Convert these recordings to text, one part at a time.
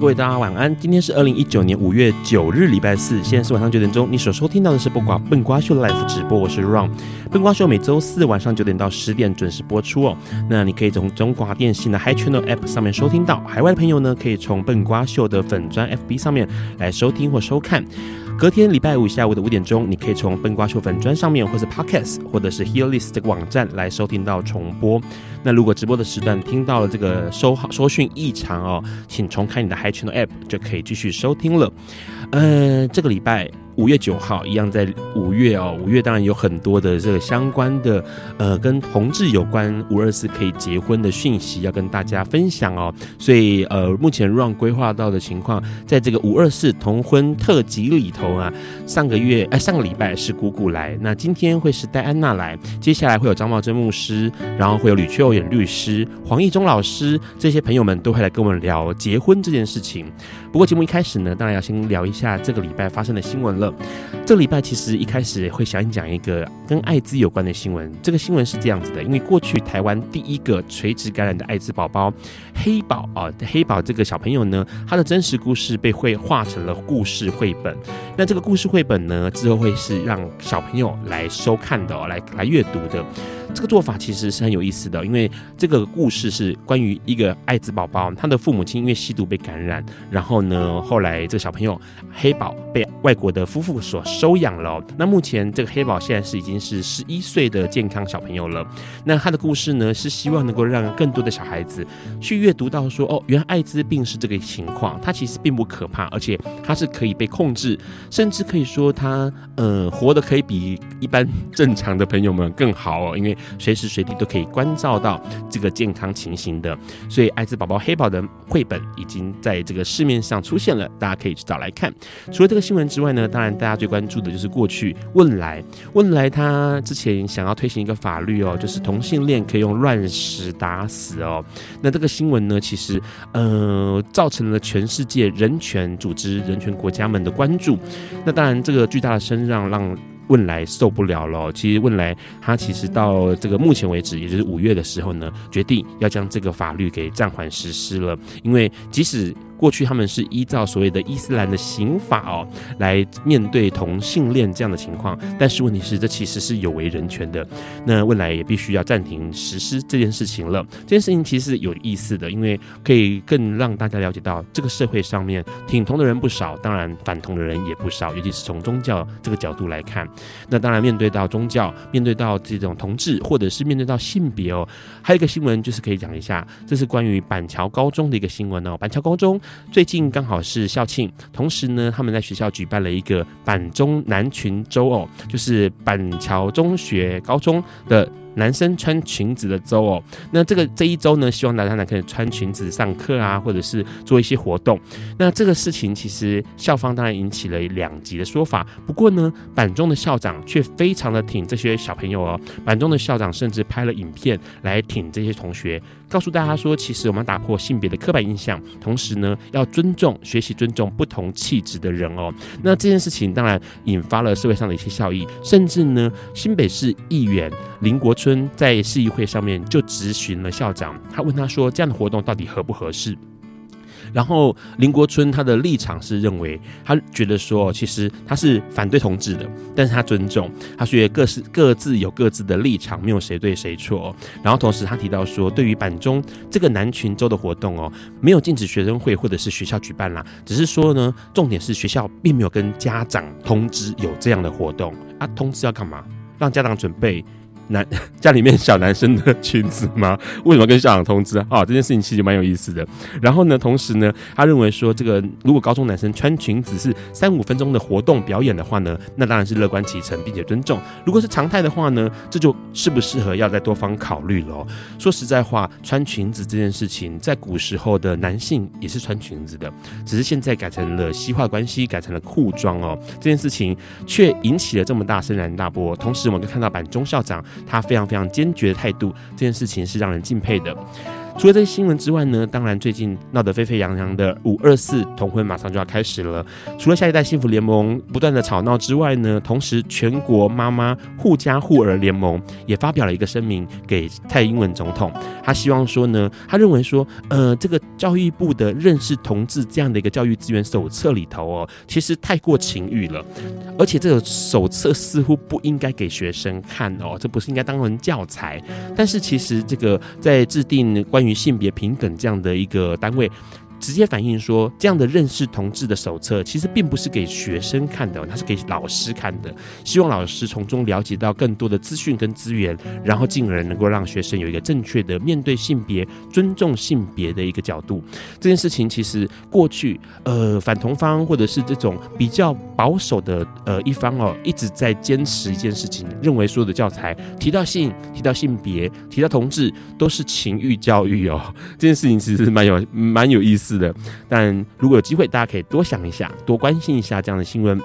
各位大家晚安。今天是二零一九年五月九日，礼拜四，现在是晚上九点钟。你所收听到的是不寡笨瓜秀的 Live 直播，我是 Ron。笨瓜秀每周四晚上九点到十点准时播出哦。那你可以从中华电信的 Hi Channel App 上面收听到，海外的朋友呢，可以从笨瓜秀的粉砖 FB 上面来收听或收看。隔天礼拜五下午的五点钟，你可以从笨瓜秀粉砖上面，或是 Podcast，或者是 Hearlist 这个网站来收听到重播。那如果直播的时段听到了这个收收讯异常哦，请重开你的 Hi Channel App 就可以继续收听了。呃，这个礼拜。五月九号，一样在五月哦。五月当然有很多的这个相关的，呃，跟同志有关五二四可以结婚的讯息要跟大家分享哦。所以呃，目前 run 规划到的情况，在这个五二四同婚特辑里头啊，上个月哎、上个礼拜是古古来，那今天会是戴安娜来，接下来会有张茂珍牧师，然后会有吕秋律师、黄义忠老师这些朋友们都会来跟我们聊结婚这件事情。不过节目一开始呢，当然要先聊一下这个礼拜发生的新闻了。这个礼拜其实一开始会想讲一个跟艾滋有关的新闻。这个新闻是这样子的，因为过去台湾第一个垂直感染的艾滋宝宝黑宝啊，黑宝这个小朋友呢，他的真实故事被绘画成了故事绘本。那这个故事绘本呢，之后会是让小朋友来收看的，来来阅读的。这个做法其实是很有意思的，因为这个故事是关于一个艾滋宝宝，他的父母亲因为吸毒被感染，然后呢，后来这个小朋友黑宝被外国的夫妇所收养了。那目前这个黑宝现在是已经是十一岁的健康小朋友了。那他的故事呢，是希望能够让更多的小孩子去阅读到说，哦，原来艾滋病是这个情况，它其实并不可怕，而且它是可以被控制，甚至可以说他呃活得可以比一般正常的朋友们更好哦，因为。随时随地都可以关照到这个健康情形的，所以艾滋宝宝黑宝的绘本已经在这个市面上出现了，大家可以去找来看。除了这个新闻之外呢，当然大家最关注的就是过去问来问来他之前想要推行一个法律哦，就是同性恋可以用乱石打死哦。那这个新闻呢，其实呃造成了全世界人权组织、人权国家们的关注。那当然，这个巨大的声浪让。问来受不了了，其实问来他其实到这个目前为止，也就是五月的时候呢，决定要将这个法律给暂缓实施了，因为即使。过去他们是依照所谓的伊斯兰的刑法哦，来面对同性恋这样的情况，但是问题是这其实是有违人权的，那未来也必须要暂停实施这件事情了。这件事情其实是有意思的，因为可以更让大家了解到这个社会上面挺同的人不少，当然反同的人也不少，尤其是从宗教这个角度来看。那当然面对到宗教，面对到这种同志，或者是面对到性别哦，还有一个新闻就是可以讲一下，这是关于板桥高中的一个新闻哦，板桥高中。最近刚好是校庆，同时呢，他们在学校举办了一个板中男裙周哦，就是板桥中学高中的。男生穿裙子的周哦，那这个这一周呢，希望大家呢可以穿裙子上课啊，或者是做一些活动。那这个事情其实校方当然引起了两极的说法，不过呢，板中的校长却非常的挺这些小朋友哦。板中的校长甚至拍了影片来挺这些同学，告诉大家说，其实我们要打破性别的刻板印象，同时呢，要尊重、学习尊重不同气质的人哦。那这件事情当然引发了社会上的一些效益，甚至呢，新北市议员林国春。在市议会上面就质询了校长，他问他说：“这样的活动到底合不合适？”然后林国春他的立场是认为，他觉得说，其实他是反对同志的，但是他尊重，他觉得各是各自有各自的立场，没有谁对谁错。然后同时他提到说，对于板中这个南群州的活动哦，没有禁止学生会或者是学校举办啦，只是说呢，重点是学校并没有跟家长通知有这样的活动啊，通知要干嘛？让家长准备。男 家里面小男生的裙子吗？为什么跟校长通知啊？哦，这件事情其实蛮有意思的。然后呢，同时呢，他认为说，这个如果高中男生穿裙子是三五分钟的活动表演的话呢，那当然是乐观其成，并且尊重。如果是常态的话呢，这就适不适合要再多方考虑了。说实在话，穿裙子这件事情，在古时候的男性也是穿裙子的，只是现在改成了西化关系，改成了裤装哦。这件事情却引起了这么大轩然大波。同时，我们就看到板中校长。他非常非常坚决的态度，这件事情是让人敬佩的。除了这些新闻之外呢，当然最近闹得沸沸扬扬的五二四同婚马上就要开始了。除了下一代幸福联盟不断的吵闹之外呢，同时全国妈妈护家护儿联盟也发表了一个声明给蔡英文总统，他希望说呢，他认为说，呃，这个教育部的认识同志这样的一个教育资源手册里头哦，其实太过情欲了，而且这个手册似乎不应该给学生看哦，这不是应该当成教材。但是其实这个在制定关于性别平等这样的一个单位。直接反映说，这样的认识同志的手册其实并不是给学生看的，它是给老师看的。希望老师从中了解到更多的资讯跟资源，然后进而能够让学生有一个正确的面对性别、尊重性别的一个角度。这件事情其实过去呃反同方或者是这种比较保守的呃一方哦，一直在坚持一件事情，认为所有的教材提到性、提到性别、提到同志都是情欲教育哦。这件事情其实蛮有蛮有意思。是的，但如果有机会，大家可以多想一下，多关心一下这样的新闻。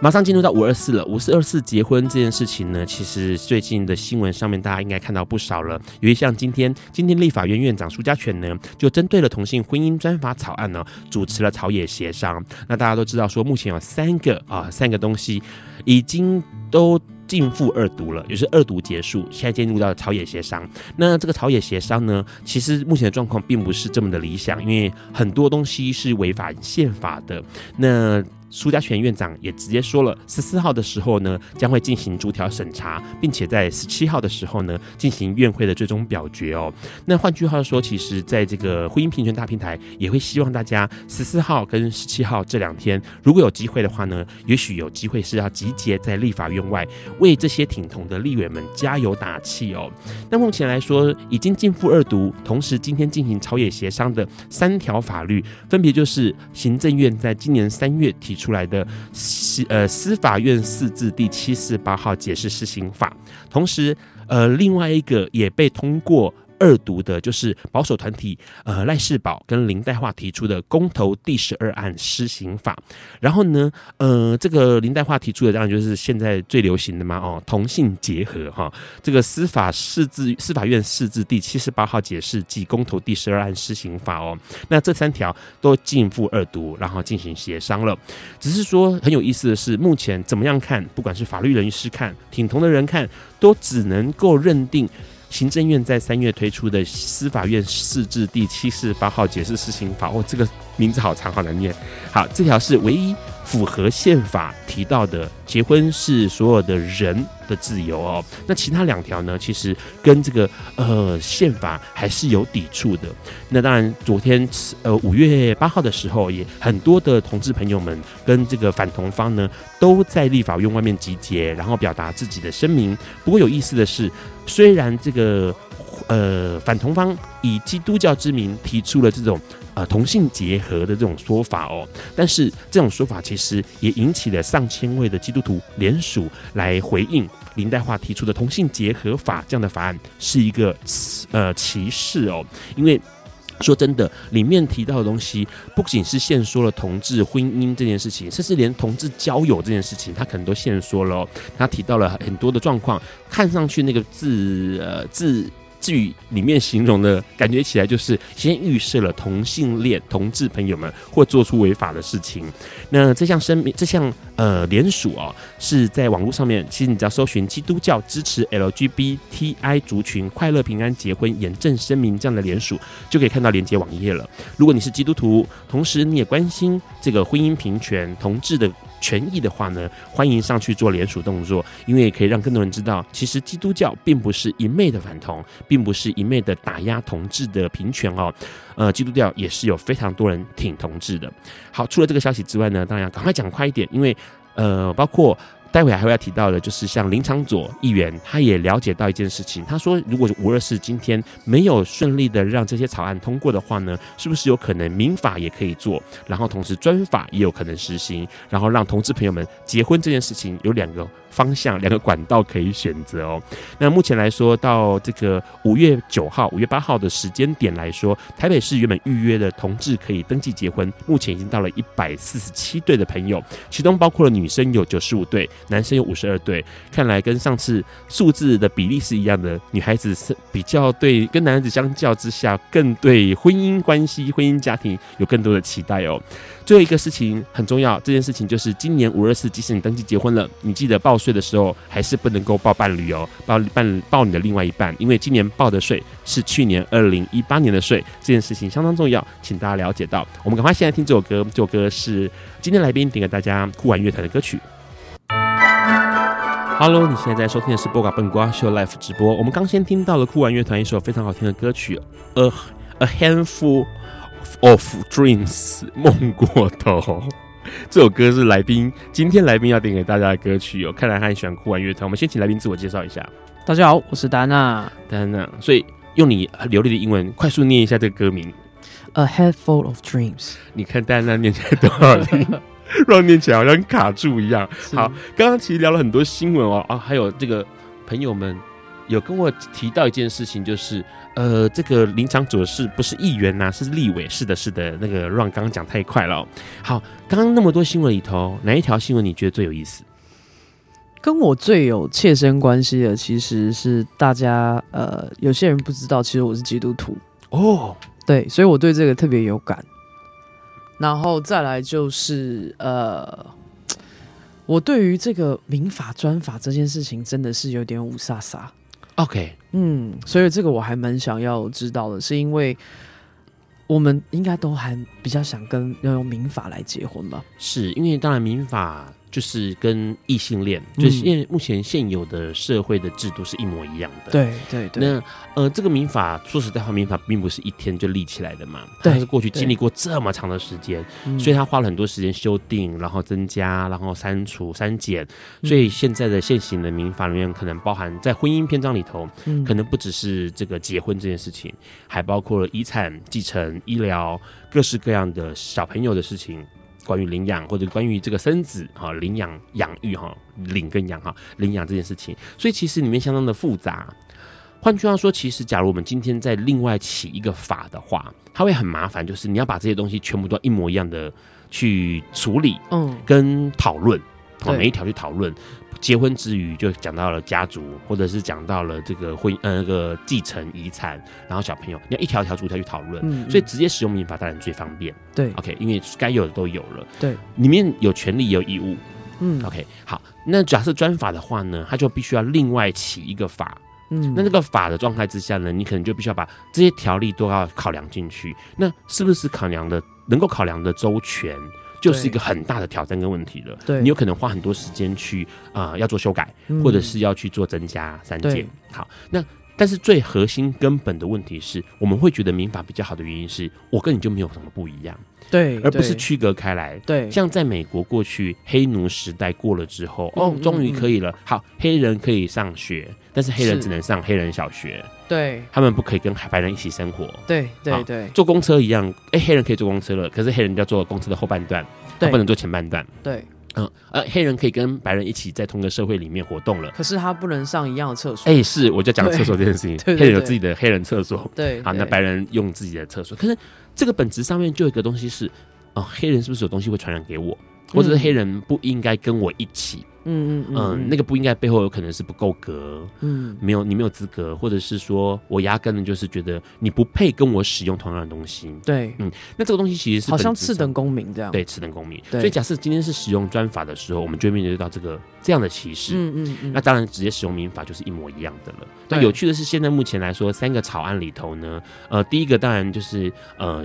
马上进入到五二四了，五四二四结婚这件事情呢，其实最近的新闻上面大家应该看到不少了。由于像今天，今天立法院院长苏嘉全呢，就针对了同性婚姻专法草案呢，主持了朝野协商。那大家都知道说，目前有三个啊，三个东西已经都。进复二读了，也是二读结束，现在进入到朝野协商。那这个朝野协商呢，其实目前的状况并不是这么的理想，因为很多东西是违反宪法的。那苏嘉全院长也直接说了，十四号的时候呢，将会进行逐条审查，并且在十七号的时候呢，进行院会的最终表决哦。那换句话说，其实在这个婚姻平权大平台，也会希望大家十四号跟十七号这两天，如果有机会的话呢，也许有机会是要集结在立法院外，为这些挺同的立委们加油打气哦。那目前来说，已经进赴二读，同时今天进行朝野协商的三条法律，分别就是行政院在今年三月提。出来的司呃司法院四字第七四八号解释施刑法，同时呃另外一个也被通过。二读的就是保守团体呃赖世宝跟林岱樺提出的公投第十二案施行法，然后呢呃这个林岱樺提出的当然就是现在最流行的嘛哦同性结合哈，这个司法释字司法院释字第七十八号解释及公投第十二案施行法哦，那这三条都进赴二读，然后进行协商了。只是说很有意思的是，目前怎么样看，不管是法律人士看，挺同的人看，都只能够认定。行政院在三月推出的司法院释字第七四八号解释施行法，哦，这个名字好长，好难念。好，这条是唯一符合宪法提到的，结婚是所有的人的自由哦。那其他两条呢，其实跟这个呃宪法还是有抵触的。那当然，昨天呃五月八号的时候，也很多的同志朋友们跟这个反同方呢，都在立法院外面集结，然后表达自己的声明。不过有意思的是。虽然这个呃反同方以基督教之名提出了这种呃同性结合的这种说法哦，但是这种说法其实也引起了上千位的基督徒联署来回应林黛华提出的同性结合法这样的法案是一个呃歧视哦，因为。说真的，里面提到的东西不仅是限缩了同志婚姻这件事情，甚至连同志交友这件事情，他可能都限缩了。他提到了很多的状况，看上去那个字呃字剧里面形容的感觉起来，就是先预设了同性恋同志朋友们会做出违法的事情。那这项声明，这项呃联署哦，是在网络上面，其实你只要搜寻“基督教支持 LGBTI 族群快乐平安结婚严正声明”这样的联署，就可以看到连接网页了。如果你是基督徒，同时你也关心这个婚姻平权、同志的权益的话呢，欢迎上去做联署动作，因为也可以让更多人知道，其实基督教并不是一昧的反同。并不是一昧的打压同志的平权哦，呃，基督教也是有非常多人挺同志的。好，除了这个消息之外呢，当然赶快讲快一点，因为呃，包括。待会还会要提到的，就是像林长佐议员，他也了解到一件事情。他说，如果无论是今天没有顺利的让这些草案通过的话呢，是不是有可能民法也可以做，然后同时专法也有可能实行，然后让同志朋友们结婚这件事情有两个方向、两个管道可以选择哦。那目前来说，到这个五月九号、五月八号的时间点来说，台北市原本预约的同志可以登记结婚，目前已经到了一百四十七对的朋友，其中包括了女生有九十五对。男生有五十二对，看来跟上次数字的比例是一样的。女孩子是比较对，跟男孩子相较之下，更对婚姻关系、婚姻家庭有更多的期待哦。最后一个事情很重要，这件事情就是今年五二四，即使你登记结婚了，你记得报税的时候还是不能够报伴侣哦，报伴报你的另外一半，因为今年报的税是去年二零一八年的税，这件事情相当重要，请大家了解到。我们赶快现在听这首歌，这首歌是今天来宾点给大家酷玩乐团的歌曲。Hello，你现在在收听的是《波嘎笨瓜秀》Live 直播。我们刚先听到了酷玩乐团一首非常好听的歌曲《A A Handful of Dreams》梦过头。这首歌是来宾今天来宾要点给大家的歌曲哦。看来他很喜欢酷玩乐团。我们先请来宾自我介绍一下。大家好，我是丹娜。丹娜，所以用你流利的英文快速念一下这个歌名《A Handful of Dreams》。你看丹娜念起来多好听。让念起来好像卡住一样。好，刚刚其实聊了很多新闻哦，啊，还有这个朋友们有跟我提到一件事情，就是呃，这个林昶佐是不是议员呐、啊？是立委？是的，是的。那个让刚刚讲太快了、哦。好，刚刚那么多新闻里头，哪一条新闻你觉得最有意思？跟我最有切身关系的，其实是大家呃，有些人不知道，其实我是基督徒哦。对，所以我对这个特别有感。然后再来就是呃，我对于这个民法专法这件事情真的是有点五煞煞。OK，嗯，所以这个我还蛮想要知道的，是因为我们应该都还比较想跟要用民法来结婚吧？是因为当然民法。就是跟异性恋，就是因为目前现有的社会的制度是一模一样的。对对对。那呃，这个民法说实在话，民法并不是一天就立起来的嘛，它是过去经历过这么长的时间，所以他花了很多时间修订，然后增加，然后删除、删减。所以现在的现行的民法里面，可能包含在婚姻篇章里头，可能不只是这个结婚这件事情，还包括了遗产继承、医疗各式各样的小朋友的事情。关于领养或者关于这个生子哈，领养养育哈，领跟养哈，领养这件事情，所以其实里面相当的复杂。换句话说，其实假如我们今天再另外起一个法的话，它会很麻烦，就是你要把这些东西全部都一模一样的去处理，嗯，跟讨论，哦，每一条去讨论。结婚之余，就讲到了家族，或者是讲到了这个婚呃那个继承遗产，然后小朋友，你要一条一条逐条去讨论，所以直接使用民法当然最方便。对，OK，因为该有的都有了。对，里面有权利也有义务。嗯，OK，好，那假设专法的话呢，他就必须要另外起一个法。嗯，那这个法的状态之下呢，你可能就必须要把这些条例都要考量进去。那是不是考量的能够考量的周全？就是一个很大的挑战跟问题了。对，你有可能花很多时间去啊、呃，要做修改，或者是要去做增加删减。好，那但是最核心根本的问题是我们会觉得民法比较好的原因是我跟你就没有什么不一样。对，而不是区隔开来。对，像在美国过去黑奴时代过了之后，哦，终于可以了。好，黑人可以上学，但是黑人只能上黑人小学。对，他们不可以跟白人一起生活。对对对，坐公车一样，哎，黑人可以坐公车了，可是黑人要坐公车的后半段，他不能坐前半段。对，嗯，呃，黑人可以跟白人一起在同个社会里面活动了，可是他不能上一样的厕所。哎，是，我就讲厕所这件事情，黑人有自己的黑人厕所。对，好，那白人用自己的厕所，可是。这个本质上面就有一个东西是，哦，黑人是不是有东西会传染给我，或者是黑人不应该跟我一起嗯嗯嗯嗯，那个不应该背后有可能是不够格，嗯，没有你没有资格，或者是说我压根的就是觉得你不配跟我使用同样的东西，对，嗯，那这个东西其实是好像次等公民这样，对，次等公民。所以假设今天是使用专法的时候，我们就会面对到这个这样的歧视，嗯嗯嗯，那当然直接使用民法就是一模一样的了。那有趣的是，现在目前来说，三个草案里头呢，呃，第一个当然就是呃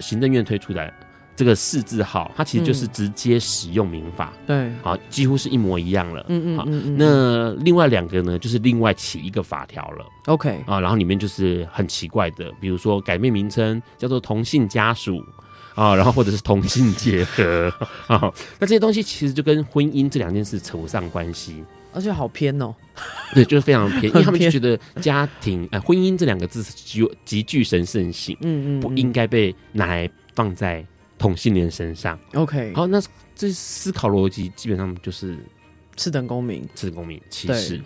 行政院推出的。这个四字号，它其实就是直接使用民法，对，好，几乎是一模一样了。嗯嗯嗯。那另外两个呢，就是另外起一个法条了。OK 啊，然后里面就是很奇怪的，比如说改变名称叫做同性家属啊，然后或者是同性结合 啊，那这些东西其实就跟婚姻这两件事扯不上关系，而且好偏哦。对，就是非常偏，因为他们就觉得家庭哎、呃，婚姻这两个字极极具神圣性，嗯嗯，不应该被拿来放在。同性恋身上，OK，好，那这思考逻辑基本上就是次等公民，次等公民歧视，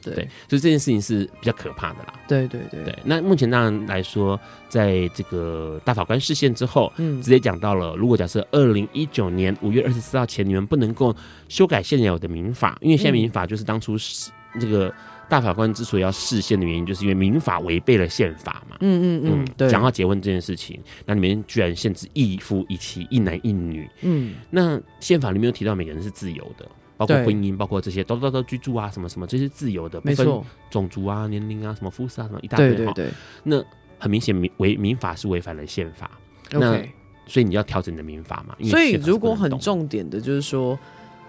对，所以这件事情是比较可怕的啦。对对对，对。那目前当然来说，在这个大法官释宪之后，嗯，直接讲到了，如果假设二零一九年五月二十四号前你们不能够修改现有的民法，因为现在民法就是当初是这个。大法官之所以要释宪的原因，就是因为民法违背了宪法嘛。嗯嗯嗯，对。讲到结婚这件事情，那里面居然限制一夫一妻、一男一女。嗯，那宪法里面有提到每个人是自由的，包括婚姻，包括这些都都都居住啊，什么什么，这些自由的，没错。种族啊、年龄啊、什么肤色啊，什么一大堆。对对对。那很明显，民违民法是违反了宪法。那所以你要调整你的民法嘛？所以如果很重点的就是说，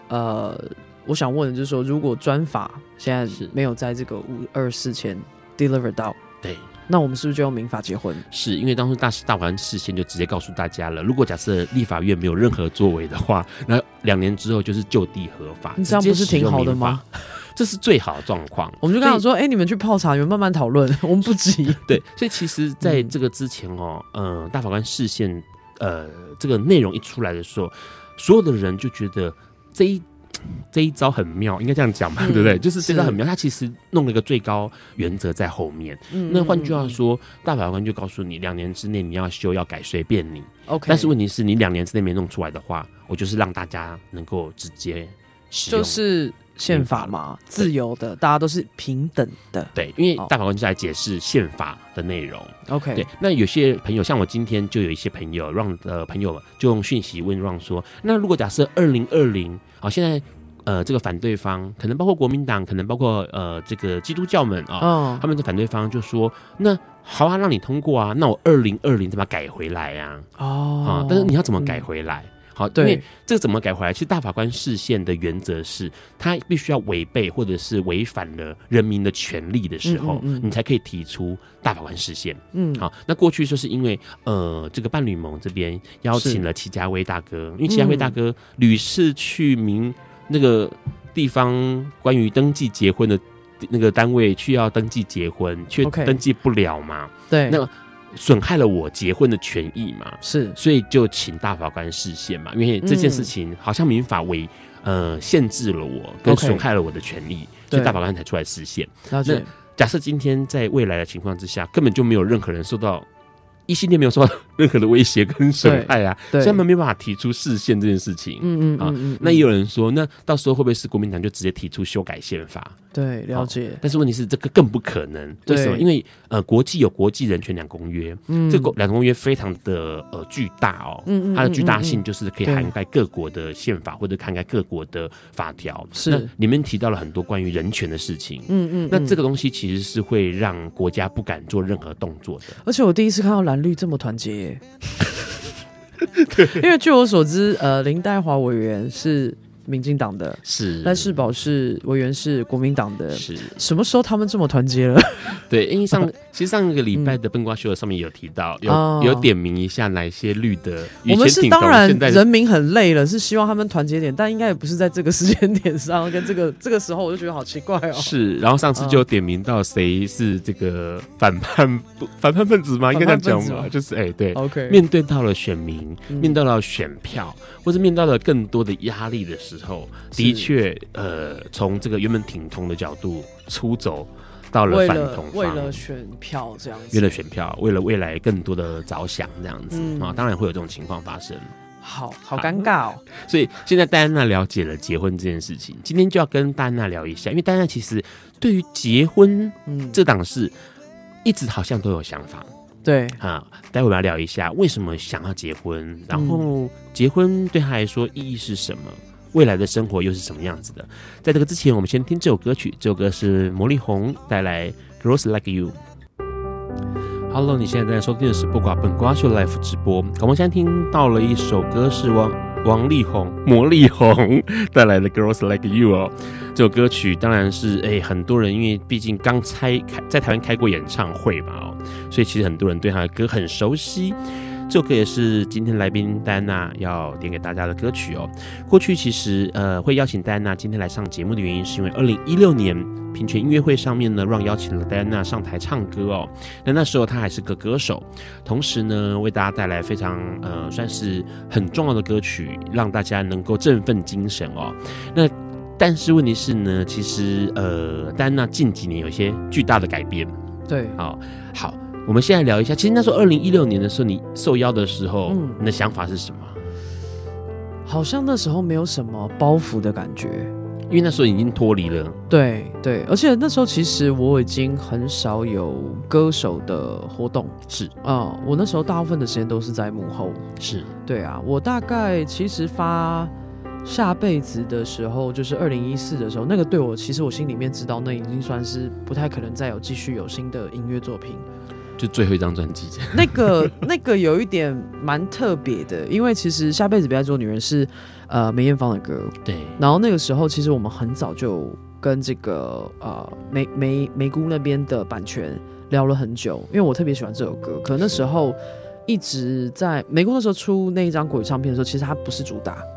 呃。我想问的就是说，如果专法现在是没有在这个五二四前 deliver 到，对，那我们是不是就用民法结婚？是因为当初大大法官事先就直接告诉大家了，如果假设立法院没有任何作为的话，那两年之后就是就地合法。你这样不是挺好的吗？这是最好的状况。我们就刚刚说，哎、欸，你们去泡茶，你们慢慢讨论，我们不急。对，所以其实在这个之前哦，嗯、呃，大法官释宪，呃，这个内容一出来的时候，所有的人就觉得这一。这一招很妙，应该这样讲吧，嗯、对不对？就是这招很妙，他其实弄了一个最高原则在后面。嗯、那换句话说，大法官就告诉你，两年之内你要修要改，随便你。OK，但是问题是你两年之内没弄出来的话，我就是让大家能够直接使用，就是宪法嘛，自由的，大家都是平等的。对，因为大法官就在解释宪法的内容。OK，对。那有些朋友，像我今天就有一些朋友，Ron 的朋友就用讯息问 Ron 说：“那如果假设二零二零，好，现在。”呃，这个反对方可能包括国民党，可能包括呃这个基督教们啊，哦、他们的反对方就说：“那好啊，让你通过啊，那我二零二零怎么改回来呀。”哦，啊，但是你要怎么改回来？嗯、好，对，因为这个怎么改回来？其实大法官释宪的原则是，他必须要违背或者是违反了人民的权利的时候，嗯嗯嗯、你才可以提出大法官释宪。嗯，好，那过去就是因为呃这个伴侣盟这边邀请了齐家威大哥，因为齐家威大哥屡次去民。那个地方关于登记结婚的那个单位去要登记结婚，却登记不了嘛？对，那损害了我结婚的权益嘛？是，所以就请大法官释宪嘛，因为这件事情好像民法违呃限制了我，跟损害了我的权利，所以大法官才出来释宪。那假设今天在未来的情况之下，根本就没有任何人受到。异性恋没有受到任何的威胁跟损害啊，所以他们没办法提出释宪这件事情。嗯嗯啊，那也有人说，那到时候会不会是国民党就直接提出修改宪法？对，了解。但是问题是，这个更不可能。为什么？因为呃，国际有国际人权两公约，嗯，这个两公约非常的呃巨大哦，嗯嗯，它的巨大性就是可以涵盖各国的宪法或者涵盖各国的法条。是，那里面提到了很多关于人权的事情。嗯嗯，那这个东西其实是会让国家不敢做任何动作的。而且我第一次看到蓝绿这么团结耶，对，因为据我所知，呃，林黛华委员是。民进党的是，赖世宝是委员是国民党的，是什么时候他们这么团结了？对，因为上 其实上一个礼拜的笨瓜秀上面有提到，有有点名一下哪些绿的。我们是当然人民很累了，是希望他们团结点，但应该也不是在这个时间点上跟这个 这个时候，我就觉得好奇怪哦。是，然后上次就点名到谁是这个反叛反叛分子吗？应该这样讲嘛，就是哎对，OK，面对到了选民，面对到了选票，或者面对到了更多的压力的时候。之后，的确，呃，从这个原本挺同的角度出走，到了反同方，为了选票这样子，为了选票，为了未来更多的着想这样子啊，当然会有这种情况发生。好好尴尬哦。所以现在戴安娜了解了结婚这件事情，今天就要跟戴安娜聊一下，因为戴安娜其实对于结婚嗯。这档事，一直好像都有想法。对。啊，待会我们要聊一下为什么想要结婚，然后结婚对他来说意义是什么，未来的生活又是什么样子的。在这个之前，我们先听这首歌曲，这首歌是魔力红带来《Girls Like You》。Hello，你现在在收听的是不寡本瓜秀 Live 直播。我们现在听到了一首歌，是王王力宏、魔力红带来的《Girls Like You》哦。这首歌曲当然是哎，很多人因为毕竟刚开开在台湾开过演唱会嘛哦，所以其实很多人对他的歌很熟悉。这首歌也是今天来宾戴安娜要点给大家的歌曲哦。过去其实呃会邀请戴安娜今天来上节目的原因，是因为二零一六年平泉音乐会上面呢，让邀请了戴安娜上台唱歌哦。那那时候她还是个歌手，同时呢为大家带来非常呃算是很重要的歌曲，让大家能够振奋精神哦。那但是问题是呢，其实呃戴安娜近几年有一些巨大的改变。对，好，好。我们现在聊一下，其实那时候二零一六年的时候，你受邀的时候，嗯，你的想法是什么？好像那时候没有什么包袱的感觉，因为那时候已经脱离了。对对，而且那时候其实我已经很少有歌手的活动，是啊、嗯，我那时候大部分的时间都是在幕后。是，对啊，我大概其实发下辈子的时候，就是二零一四的时候，那个对我其实我心里面知道，那已经算是不太可能再有继续有新的音乐作品。就最后一张专辑，那个那个有一点蛮特别的，因为其实下辈子不要做女人是呃梅艳芳的歌，对。然后那个时候其实我们很早就跟这个呃梅梅梅姑那边的版权聊了很久，因为我特别喜欢这首歌，可能那时候一直在梅姑那时候出那一张国语唱片的时候，其实它不是主打，对。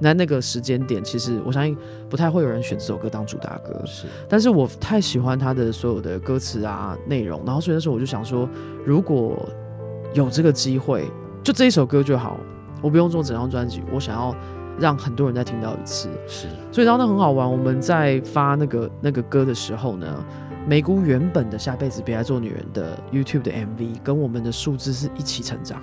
那那个时间点，其实我相信不太会有人选这首歌当主打歌。是，但是我太喜欢他的所有的歌词啊内容，然后所以那时候我就想说，如果有这个机会，就这一首歌就好，我不用做整张专辑，我想要让很多人再听到一次。是，所以然后那很好玩，我们在发那个那个歌的时候呢，梅姑原本的下辈子别来做女人的 YouTube 的 MV 跟我们的数字是一起成长。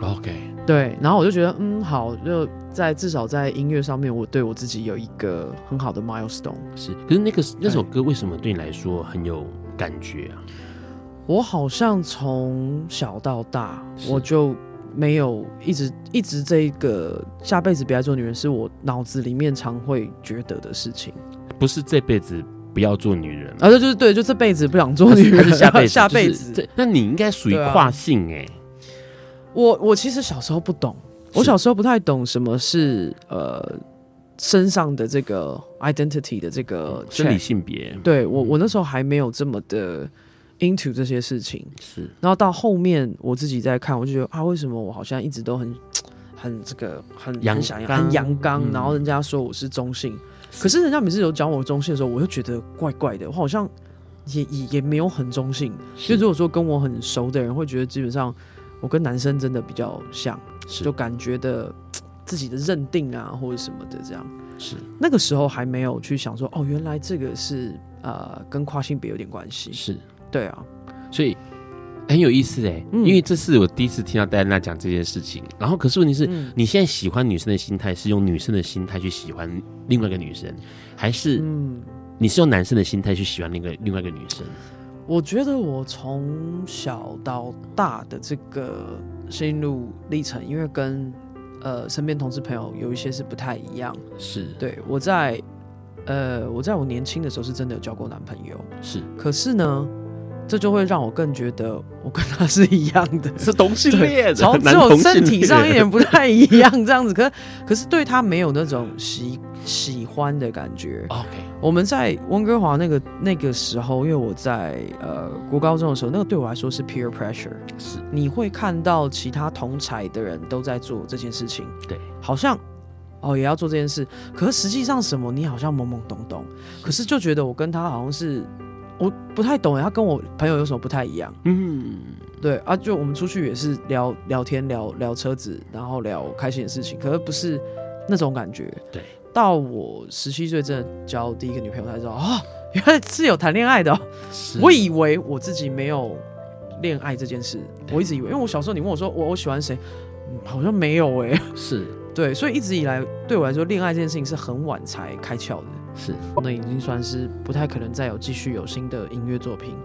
OK，对，然后我就觉得，嗯，好，就在至少在音乐上面，我对我自己有一个很好的 milestone。是，可是那个那首歌为什么对你来说很有感觉啊？我好像从小到大，我就没有一直一直这个下辈子不要做女人，是我脑子里面常会觉得的事情。不是这辈子不要做女人，啊，这就是对，就这辈子不想做女人，是下辈子下辈子。那你应该属于跨性哎、欸。我我其实小时候不懂，我小时候不太懂什么是呃身上的这个 identity 的这个生理性别。对我我那时候还没有这么的 into 这些事情。是，然后到后面我自己在看，我就觉得啊，为什么我好像一直都很很这个很很想要很阳刚，然后人家说我是中性，是，可是人家每次有讲我中性的时候，我又觉得怪怪的，我好像也也也没有很中性。所以如果说跟我很熟的人会觉得基本上。我跟男生真的比较像，是就感觉的自己的认定啊，或者什么的这样。是那个时候还没有去想说，哦，原来这个是呃跟跨性别有点关系。是，对啊，所以很有意思哎、嗯，因为这是我第一次听到戴安娜讲这件事情。然后，可是问题是、嗯，你现在喜欢女生的心态是用女生的心态去喜欢另外一个女生，还是嗯，你是用男生的心态去喜欢那个另外一个女生？我觉得我从小到大的这个心路历程，因为跟呃身边同事朋友有一些是不太一样。是对我在呃我在我年轻的时候是真的有交过男朋友。是，可是呢，这就会让我更觉得我跟他是一样的，是同性恋，然后只有身体上一点不太一样这样子。可可是对他没有那种喜喜欢的感觉。OK。我们在温哥华那个那个时候，因为我在呃国高中的时候，那个对我来说是 peer pressure，是你会看到其他同才的人都在做这件事情，对，好像哦也要做这件事，可是实际上什么你好像懵懵懂懂，可是就觉得我跟他好像是我不太懂，他跟我朋友有什么不太一样？嗯，对啊，就我们出去也是聊聊天，聊聊车子，然后聊开心的事情，可是不是那种感觉，对。到我十七岁真的交第一个女朋友才知道啊，原来是有谈恋爱的喔。我以为我自己没有恋爱这件事，我一直以为，因为我小时候你问我说我我喜欢谁，好像没有哎、欸，是。对，所以一直以来对我来说，恋爱这件事情是很晚才开窍的，是。那已经算是不太可能再有继续有新的音乐作品。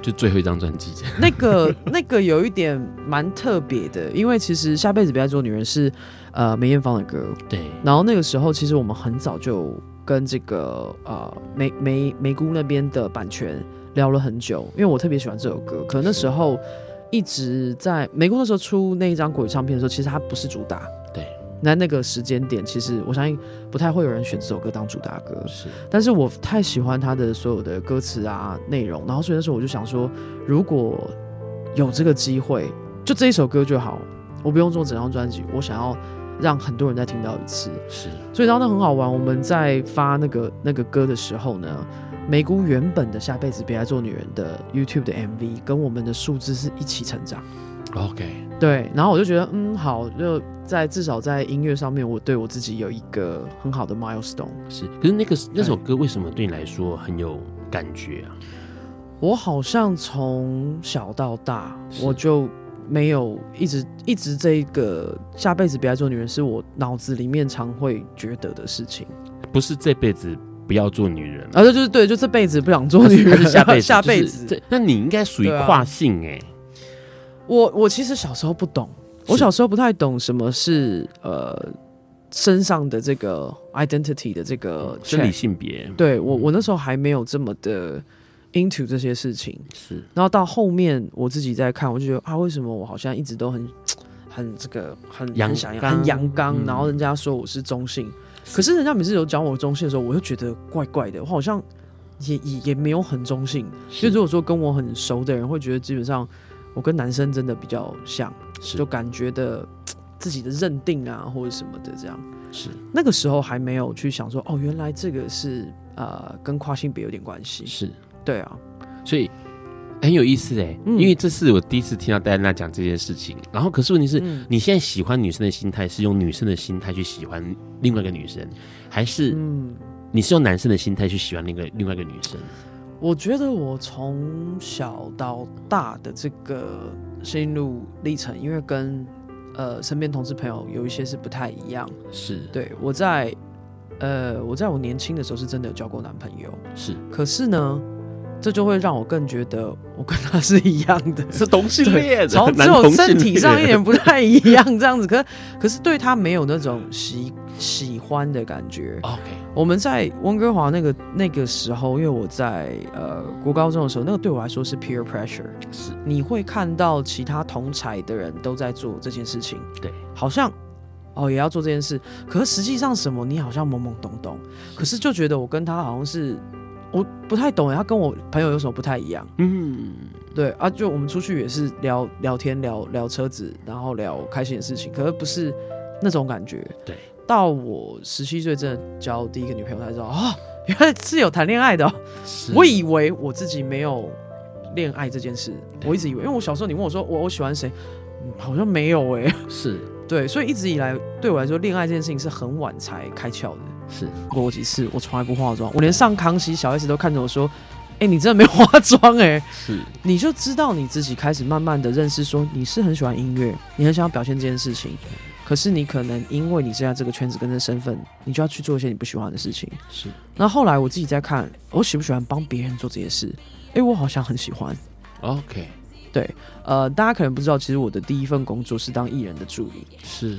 就最后一张专辑，那个那个有一点蛮特别的，因为其实下辈子别再做女人是呃梅艳芳的歌，对。然后那个时候其实我们很早就跟这个呃梅梅梅姑那边的版权聊了很久，因为我特别喜欢这首歌，可能那时候一直在梅姑那时候出那一张国语唱片的时候，其实它不是主打。在那个时间点，其实我相信不太会有人选这首歌当主打歌。是，但是我太喜欢他的所有的歌词啊内容，然后所以那时候我就想说，如果有这个机会，就这一首歌就好，我不用做整张专辑，我想要让很多人再听到一次。是，所以当那很好玩。我们在发那个那个歌的时候呢，梅姑原本的下辈子别来做女人的 YouTube 的 MV 跟我们的数字是一起成长。OK，对，然后我就觉得，嗯，好，就在至少在音乐上面，我对我自己有一个很好的 milestone。是，可是那个那首歌为什么对你来说很有感觉啊？我好像从小到大，我就没有一直一直这个下辈子不要做女人，是我脑子里面常会觉得的事情。不是这辈子不要做女人，啊，这就是对，就这辈子不想做女人，下辈子下辈子。这那你应该属于跨性哎、欸。我我其实小时候不懂，我小时候不太懂什么是呃身上的这个 identity 的这个生理性别。对我我那时候还没有这么的 into 这些事情。是，然后到后面我自己在看，我就觉得啊，为什么我好像一直都很 很这个很阳刚很阳刚，然后人家说我是中性，可是人家每次有讲我中性的时候，我就觉得怪怪的，我好像也也也没有很中性。所以如果说跟我很熟的人会觉得基本上。我跟男生真的比较像，就感觉的 自己的认定啊，或者什么的这样。是那个时候还没有去想说，哦，原来这个是呃跟跨性别有点关系。是，对啊，所以很有意思哎、嗯，因为这是我第一次听到戴安娜讲这件事情。然后，可是问题是、嗯，你现在喜欢女生的心态是用女生的心态去喜欢另外一个女生，还是嗯，你是用男生的心态去喜欢另外另外一个女生？我觉得我从小到大的这个心路历程，因为跟呃身边同事朋友有一些是不太一样。是对我在呃我在我年轻的时候是真的有交过男朋友。是，可是呢，这就会让我更觉得我跟他是一样的，是同性恋，然后 只有身体上一点不太一样这样子。可是可是对他没有那种喜喜欢的感觉。OK。我们在温哥华那个那个时候，因为我在呃国高中的时候，那个对我来说是 peer pressure，是你会看到其他同才的人都在做这件事情，对，好像哦也要做这件事，可是实际上什么你好像懵懵懂懂，可是就觉得我跟他好像是我不太懂，他跟我朋友有什么不太一样？嗯，对啊，就我们出去也是聊聊天，聊聊车子，然后聊开心的事情，可是不是那种感觉，对。到我十七岁，真的交第一个女朋友才知道啊、哦，原来是有谈恋爱的、哦。我以为我自己没有恋爱这件事，我一直以为，因为我小时候你问我说我我喜欢谁、嗯，好像没有哎。是对，所以一直以来对我来说，恋爱这件事情是很晚才开窍的。是过过几次，我从来不化妆，我连上康熙小 S 都看着我说：“哎、欸，你真的没化妆哎。”是，你就知道你自己开始慢慢的认识，说你是很喜欢音乐，你很想要表现这件事情。可是你可能因为你现在这个圈子跟这身份，你就要去做一些你不喜欢的事情。是。那后来我自己在看，我喜不喜欢帮别人做这些事？哎、欸，我好像很喜欢。OK。对，呃，大家可能不知道，其实我的第一份工作是当艺人的助理。是。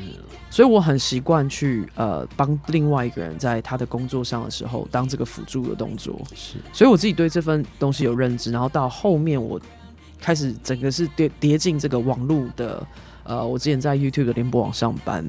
所以我很习惯去呃帮另外一个人在他的工作上的时候当这个辅助的动作。是。所以我自己对这份东西有认知，然后到后面我开始整个是跌跌进这个网络的。呃，我之前在 YouTube 的联播网上班，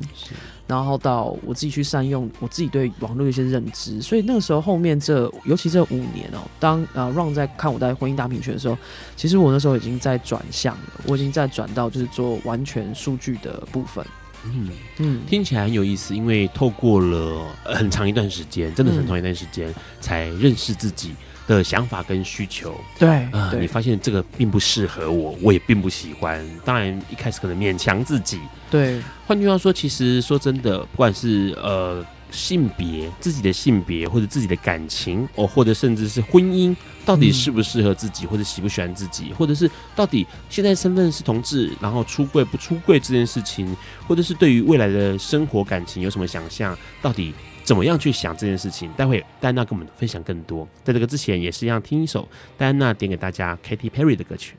然后到我自己去善用我自己对网络的一些认知，所以那个时候后面这尤其这五年哦、喔，当呃 Ron 在看我在婚姻大平权的时候，其实我那时候已经在转向了，我已经在转到就是做完全数据的部分。嗯嗯，听起来很有意思，因为透过了很长一段时间，真的很长一段时间、嗯、才认识自己。的想法跟需求。对，啊、呃，你发现这个并不适合我，我也并不喜欢。当然一开始可能勉强自己。对，换句话说，其实说真的，不管是呃。性别、自己的性别，或者自己的感情，哦，或者甚至是婚姻，到底适不适合自己，或者喜不喜欢自己，或者是到底现在身份是同志，然后出柜不出柜这件事情，或者是对于未来的生活感情有什么想象，到底怎么样去想这件事情？待会戴安娜跟我们分享更多。在这个之前，也是一样听一首戴安娜点给大家 Katy Perry 的歌曲。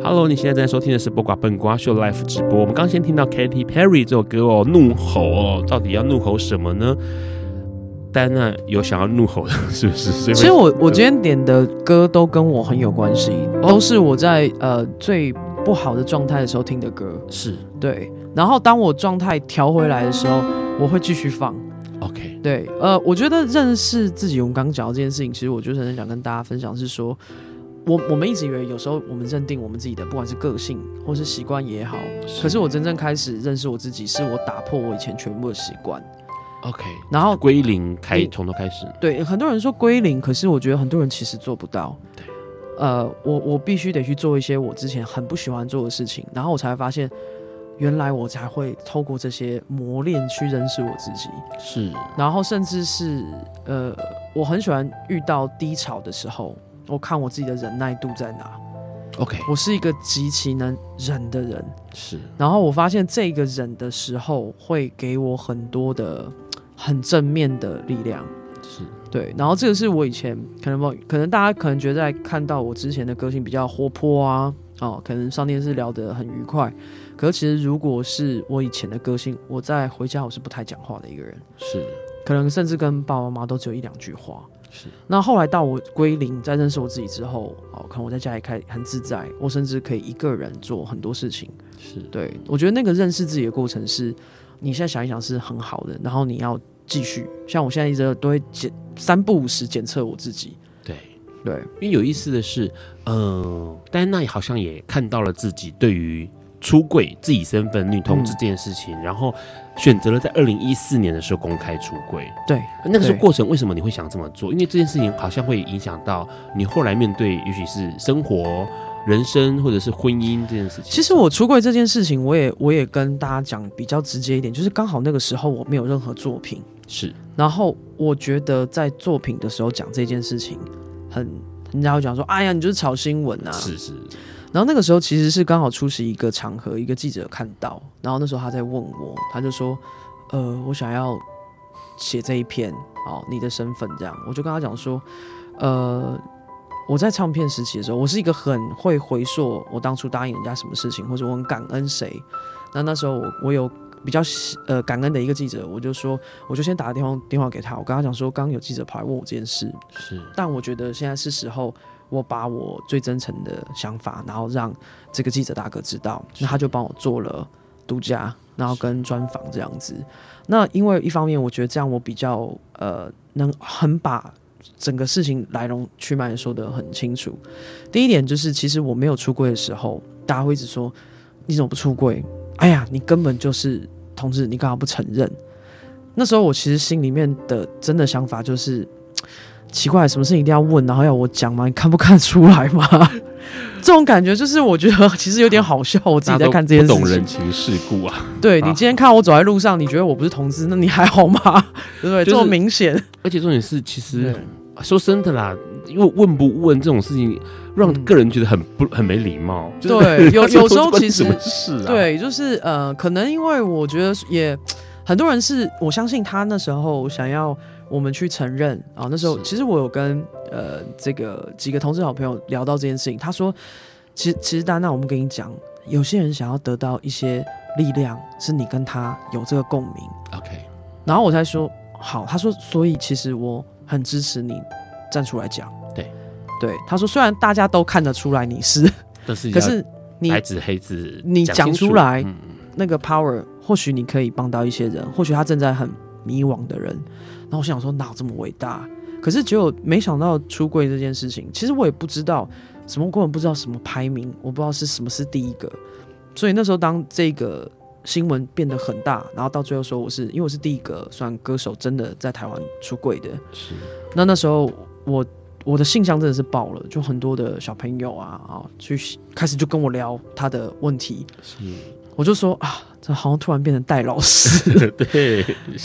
Hello，你现在正在收听的是《播瓜笨瓜秀》Live 直播。我们刚先听到 Katy Perry 这首歌哦，怒吼哦，到底要怒吼什么呢？戴安娜有想要怒吼的，是不是？其实我我今天点的歌都跟我很有关系，都是我在呃最不好的状态的时候听的歌。是对，然后当我状态调回来的时候，我会继续放。OK，对，呃，我觉得认识自己，我们刚刚讲到这件事情，其实我就是很想跟大家分享，是说。我我们一直以为有时候我们认定我们自己的不管是个性或是习惯也好，是，可是我真正开始认识我自己，是我打破我以前全部的习惯。OK，然后归零，开从头开始。对，很多人说归零，可是我觉得很多人其实做不到。对，呃，我我必须得去做一些我之前很不喜欢做的事情，然后我才发现，原来我才会透过这些磨练去认识我自己。是，然后甚至是呃，我很喜欢遇到低潮的时候。我看我自己的忍耐度在哪？OK，我是一个极其能忍的人，是。然后我发现这个忍的时候会给我很多的很正面的力量，是对。然后这个是我以前可能可能大家可能觉得在看到我之前的个性比较活泼啊，哦，可能上电视聊得很愉快。可是其实如果是我以前的个性，我在回家我是不太讲话的一个人，是。可能甚至跟爸爸妈妈都只有一两句话。是，那后来到我归零，在认识我自己之后，哦，可能我在家里开很自在，我甚至可以一个人做很多事情。是，对，我觉得那个认识自己的过程是，你现在想一想是很好的，然后你要继续。像我现在一直都会检三不五时检测我自己。对，对，因为有意思的是，嗯、呃，戴安娜好像也看到了自己对于。出柜自己身份女同志这件事情，嗯、然后选择了在二零一四年的时候公开出柜。对，那个时候过程为什么你会想这么做？因为这件事情好像会影响到你后来面对，也许是生活、人生或者是婚姻这件事情。其实我出柜这件事情，我也我也跟大家讲比较直接一点，就是刚好那个时候我没有任何作品，是。然后我觉得在作品的时候讲这件事情很，人家会讲说：“哎呀，你就是炒新闻啊！”是是。然后那个时候其实是刚好出席一个场合，一个记者看到，然后那时候他在问我，他就说：“呃，我想要写这一篇哦，你的身份这样。”我就跟他讲说：“呃，我在唱片时期的时候，我是一个很会回溯我当初答应人家什么事情，或者我很感恩谁。那那时候我我有比较呃感恩的一个记者，我就说，我就先打个电话电话给他，我跟他讲说，刚刚有记者跑来问我这件事，是，但我觉得现在是时候。”我把我最真诚的想法，然后让这个记者大哥知道，那他就帮我做了独家，然后跟专访这样子。那因为一方面，我觉得这样我比较呃能很把整个事情来龙去脉说得很清楚。第一点就是，其实我没有出柜的时候，大家会一直说你怎么不出柜？哎呀，你根本就是同志，你干嘛不承认？那时候我其实心里面的真的想法就是。奇怪，什么事情一定要问，然后要我讲吗？你看不看出来吗？这种感觉就是我觉得其实有点好笑。我自己在看这件事情，不懂人情世故啊。对，你今天看我走在路上，你觉得我不是同志，那你还好吗？对不对？这么明显。而且重点是，其实说真的啦，因为问不问这种事情，让个人觉得很不很没礼貌。对，有有时候其实是对，就是呃，可能因为我觉得也很多人是我相信他那时候想要。我们去承认啊，那时候其实我有跟呃这个几个同事好朋友聊到这件事情，他说，其实其实丹娜，我们跟你讲，有些人想要得到一些力量，是你跟他有这个共鸣，OK，然后我才说好，他说，所以其实我很支持你站出来讲，对。对，他说虽然大家都看得出来你是，但是可是你白纸黑字你讲出来、嗯、那个 power，或许你可以帮到一些人，或许他正在很迷惘的人。然后我想说，哪有这么伟大？可是结果没想到出柜这件事情，其实我也不知道什么，根本不知道什么排名，我不知道是什么是第一个。所以那时候，当这个新闻变得很大，然后到最后说我是因为我是第一个算歌手真的在台湾出柜的，是。那那时候我我的信箱真的是爆了，就很多的小朋友啊啊，去开始就跟我聊他的问题，是，我就说啊，这好像突然变成戴老师，对，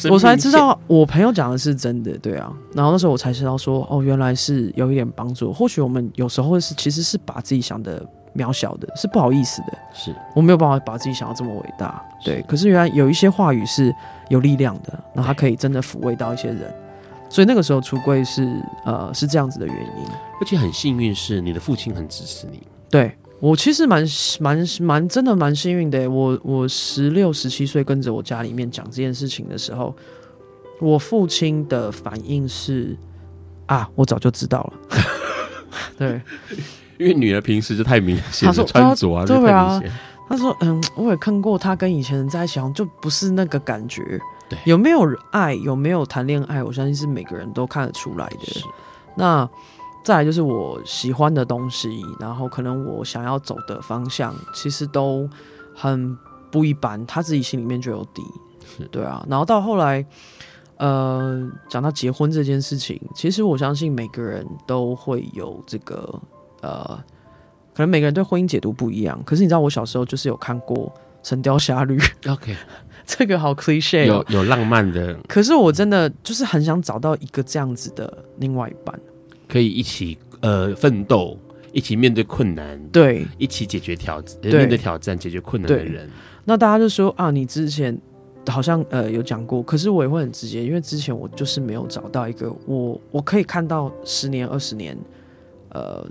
我才知道我朋友讲的是真的，对啊，然后那时候我才知道说，哦，原来是有一点帮助，或许我们有时候是其实是把自己想的渺小的，是不好意思的，是。我没有办法把自己想的这么伟大，对，可是原来有一些话语是有力量的，然后它可以真的抚慰到一些人。所以那个时候出柜是呃是这样子的原因，而且很幸运是你的父亲很支持你。对，我其实蛮蛮蛮真的蛮幸运的。我我十六十七岁跟着我家里面讲这件事情的时候，我父亲的反应是啊，我早就知道了。对，因为女儿平时就太明显，穿着啊，对啊，他说嗯，我也看过他跟以前人在一起，好像就不是那个感觉。对，有没有爱，有没有谈恋爱，我相信是每个人都看得出来的。那再来就是我喜欢的东西，然后可能我想要走的方向，其实都很不一般。他自己心里面就有底，是对啊。然后到后来，呃，讲到结婚这件事情，其实我相信每个人都会有这个，呃，可能每个人对婚姻解读不一样。可是你知道，我小时候就是有看过《神雕侠侣》，OK。这个好 cliche，有有浪漫的。可是我真的就是很想找到一个这样子的另外一半，可以一起呃奋斗，一起面对困难，对，一起解决挑战，面对挑战，解决困难的人。那大家就说啊，你之前好像呃有讲过，可是我也会很直接，因为之前我就是没有找到一个我我可以看到十年二十年，呃。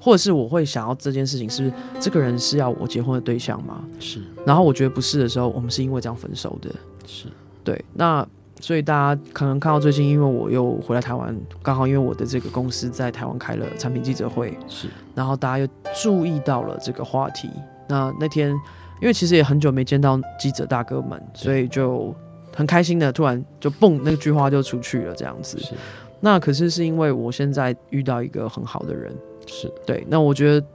或者是我会想要这件事情，是不是这个人是要我结婚的对象吗？是。然后我觉得不是的时候，我们是因为这样分手的。是。对。那所以大家可能看到最近，因为我又回来台湾，刚好因为我的这个公司在台湾开了产品记者会。是。然后大家又注意到了这个话题。那那天，因为其实也很久没见到记者大哥们，所以就很开心的，突然就蹦那句话就出去了，这样子。那可是是因为我现在遇到一个很好的人。是对，那我觉得，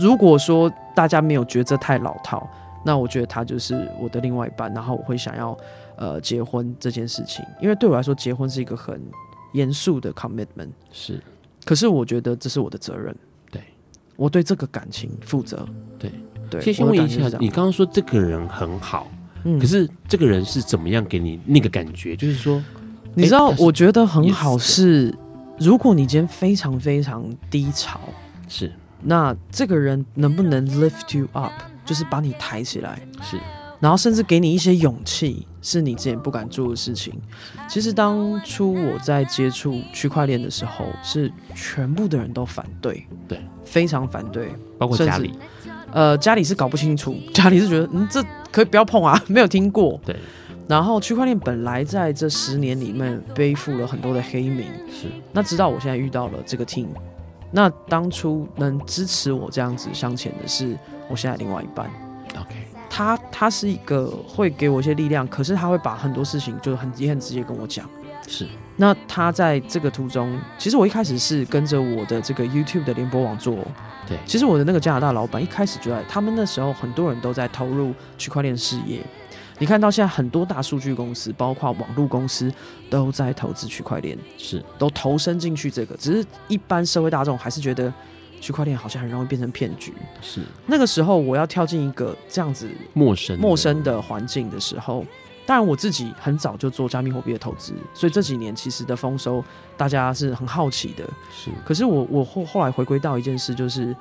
如果说大家没有觉得这太老套，那我觉得他就是我的另外一半，然后我会想要呃结婚这件事情，因为对我来说，结婚是一个很严肃的 commitment。是，可是我觉得这是我的责任，对，我对这个感情负责。对。对，先问一下，你刚刚说这个人很好，嗯，可是这个人是怎么样给你那个感觉？就是说，你知道，我觉得很好是。如果你今天非常非常低潮，是，那这个人能不能 lift you up，就是把你抬起来，是，然后甚至给你一些勇气，是你之前不敢做的事情。其实当初我在接触区块链的时候，是全部的人都反对，对，非常反对，包括家里，呃，家里是搞不清楚，家里是觉得，嗯，这可以不要碰啊，没有听过，对。然后区块链本来在这十年里面背负了很多的黑名，是。那直到我现在遇到了这个 team，那当初能支持我这样子向前的是我现在另外一半。OK，他他是一个会给我一些力量，可是他会把很多事情就很也很直接跟我讲。是。那他在这个途中，其实我一开始是跟着我的这个 YouTube 的联播网做。对。其实我的那个加拿大老板一开始就在，他们那时候很多人都在投入区块链事业。你看到现在很多大数据公司，包括网络公司，都在投资区块链，是都投身进去这个。只是一般社会大众还是觉得区块链好像很容易变成骗局。是那个时候我要跳进一个这样子陌生陌生的环境的时候，当然我自己很早就做加密货币的投资，所以这几年其实的丰收大家是很好奇的。是，可是我我后后来回归到一件事，就是。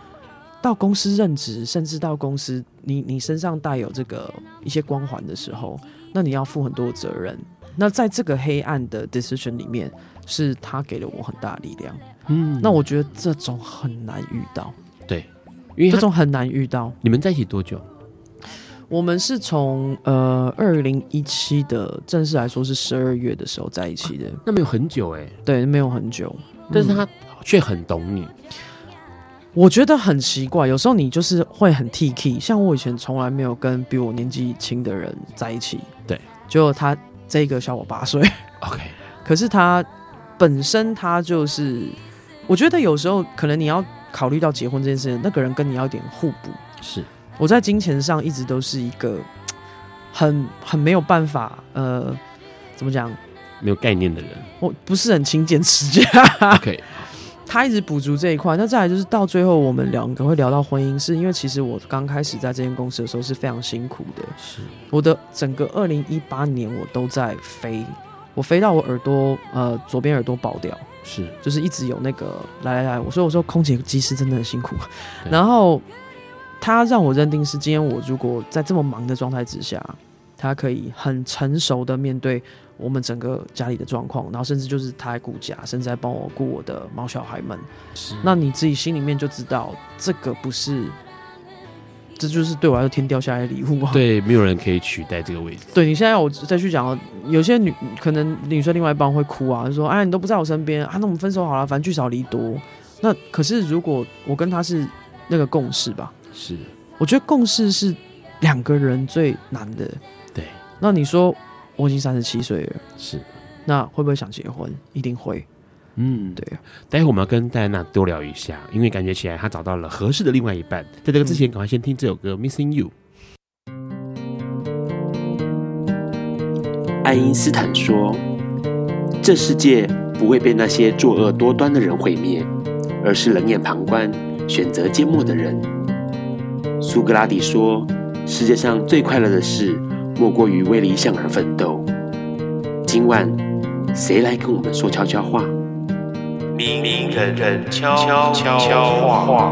到公司任职，甚至到公司，你你身上带有这个一些光环的时候，那你要负很多责任。那在这个黑暗的 decision 里面，是他给了我很大的力量。嗯，那我觉得这种很难遇到。对，因为这种很难遇到。你们在一起多久？我们是从呃二零一七的正式来说是十二月的时候在一起的。啊，那没有很久哎，对，没有很久，但是他却很懂你。我觉得很奇怪，有时候你就是会很 T K，像我以前从来没有跟比我年纪轻的人在一起，对，就他这个小我八岁，OK，可是他本身他就是，我觉得有时候可能你要考虑到结婚这件事情，那个人跟你要有点互补，是，我在金钱上一直都是一个 很很没有办法，呃，怎么讲，没有概念的人，我不是很勤俭持家，OK。他一直补足这一块。那再来就是到最后，我们两个会聊到婚姻，是因为其实我刚开始在这间公司的时候是非常辛苦的。是我的整个二零一八年我都在飞，我飞到我耳朵呃左边耳朵爆掉，是就是一直有那个来来来，我说我说空姐机师真的很辛苦。然后他让我认定是今天我如果在这么忙的状态之下，他可以很成熟的面对。我们整个家里的状况，然后甚至就是他还顾家，甚至还帮我顾我的毛小孩们。是，那你自己心里面就知道，这个不是，这就是对我来说天掉下来的礼物啊。对，没有人可以取代这个位置。对，你现在我再去讲，有些女可能女生另外一半会哭啊，就说：“哎，你都不在我身边啊，那我们分手好了，反正聚少离多。”那可是如果我跟他是那个共识吧，是，我觉得共识是两个人最难的。对，那你说。我已经三十七岁了，是，那会不会想结婚？一定会，嗯，对。待会我们要跟戴安娜多聊一下，因为感觉起来她找到了合适的另外一半。在这个之前，赶快先听这首歌《Missing You》。爱因斯坦说：“这世界不会被那些作恶多端的人毁灭，而是冷眼旁观、选择缄默的人。”苏格拉底说：“世界上最快乐的事。”莫过于为理想而奋斗。今晚，谁来跟我们说悄悄话？明人人悄悄话。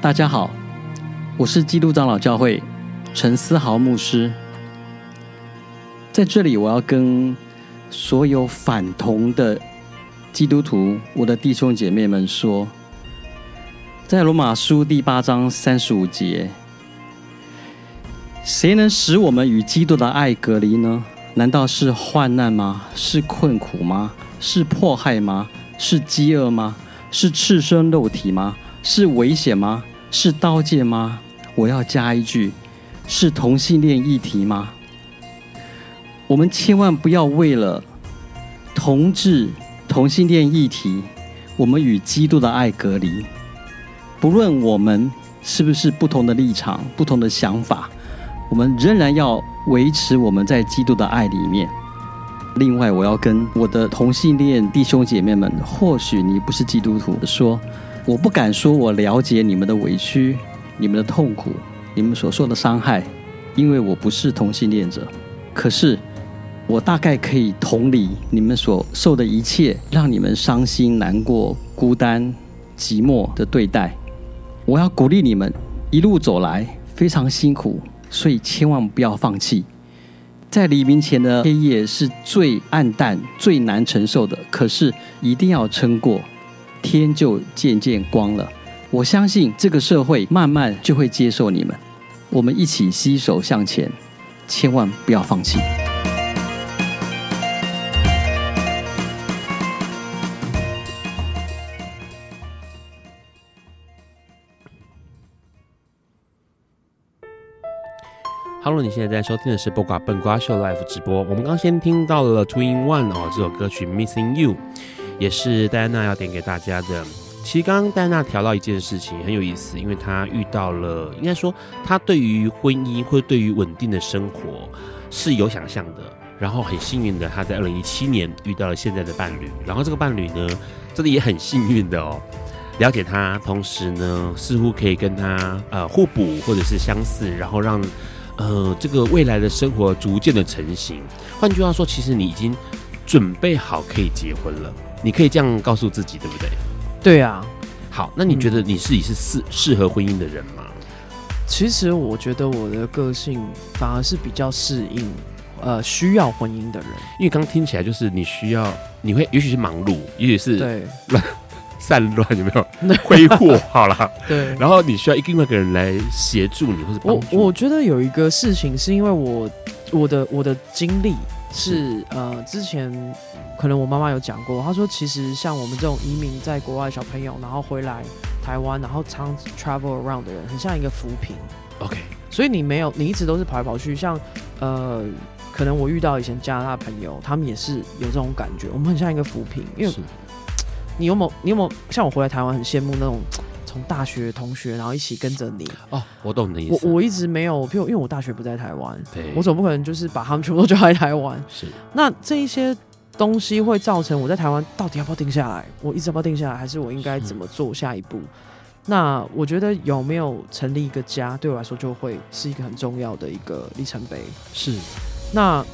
大家好，我是基督长老教会陈思豪牧师，在这里我要跟。所有反同的基督徒，我的弟兄姐妹们说，在罗马书第八章三十五节，谁能使我们与基督的爱隔离呢？难道是患难吗？是困苦吗？是迫害吗？是饥饿吗？是赤身肉体吗？是危险吗？是刀剑吗？我要加一句，是同性恋议题吗？我们千万不要为了同志、同性恋议题，我们与基督的爱隔离。不论我们是不是不同的立场、不同的想法，我们仍然要维持我们在基督的爱里面。另外，我要跟我的同性恋弟兄姐妹们，或许你不是基督徒，说我不敢说我了解你们的委屈、你们的痛苦、你们所受的伤害，因为我不是同性恋者。可是。我大概可以同理你们所受的一切，让你们伤心、难过、孤单、寂寞的对待。我要鼓励你们一路走来非常辛苦，所以千万不要放弃。在黎明前的黑夜是最暗淡、最难承受的，可是一定要撑过，天就渐渐光了。我相信这个社会慢慢就会接受你们。我们一起携手向前，千万不要放弃。Hello，你现在在收听的是不瓜笨瓜秀 Live 直播。我们刚先听到了 Twin One 哦，这首歌曲 Missing You，也是戴安娜要点给大家的。其实刚刚戴安娜调到一件事情很有意思，因为她遇到了，应该说她对于婚姻或对于稳定的生活是有想象的。然后很幸运的，她在二零一七年遇到了现在的伴侣。然后这个伴侣呢，真的也很幸运的哦，了解他，同时呢，似乎可以跟他呃互补或者是相似，然后让。呃，这个未来的生活逐渐的成型。换句话说，其实你已经准备好可以结婚了。你可以这样告诉自己，对不对？对啊。好，那你觉得你自己是适适合婚姻的人吗？其实我觉得我的个性反而是比较适应呃需要婚姻的人，因为刚听起来就是你需要，你会也许是忙碌，也许是对。散乱有没有挥霍？好了，对。然后你需要另外一个人来协助你，或者。我我觉得有一个事情是因为我我的我的经历是，是呃，之前可能我妈妈有讲过，她说其实像我们这种移民在国外小朋友，然后回来台湾，然后常 travel around 的人，很像一个浮萍。OK，所以你没有，你一直都是跑来跑去。像呃，可能我遇到以前加拿大朋友，他们也是有这种感觉，我们很像一个扶贫，因为。你有没有？你有没有像我回来台湾很羡慕那种从大学同学，然后一起跟着你。哦，我懂你的意思。我我一直没有，譬如因为我大学不在台湾，我总不可能就是把他们全部都叫来台湾。是，那这一些东西会造成我在台湾到底要不要定下来？我一直要不要定下来？还是我应该怎么做下一步？那我觉得有没有成立一个家，对我来说就会是一个很重要的一个里程碑。是，那。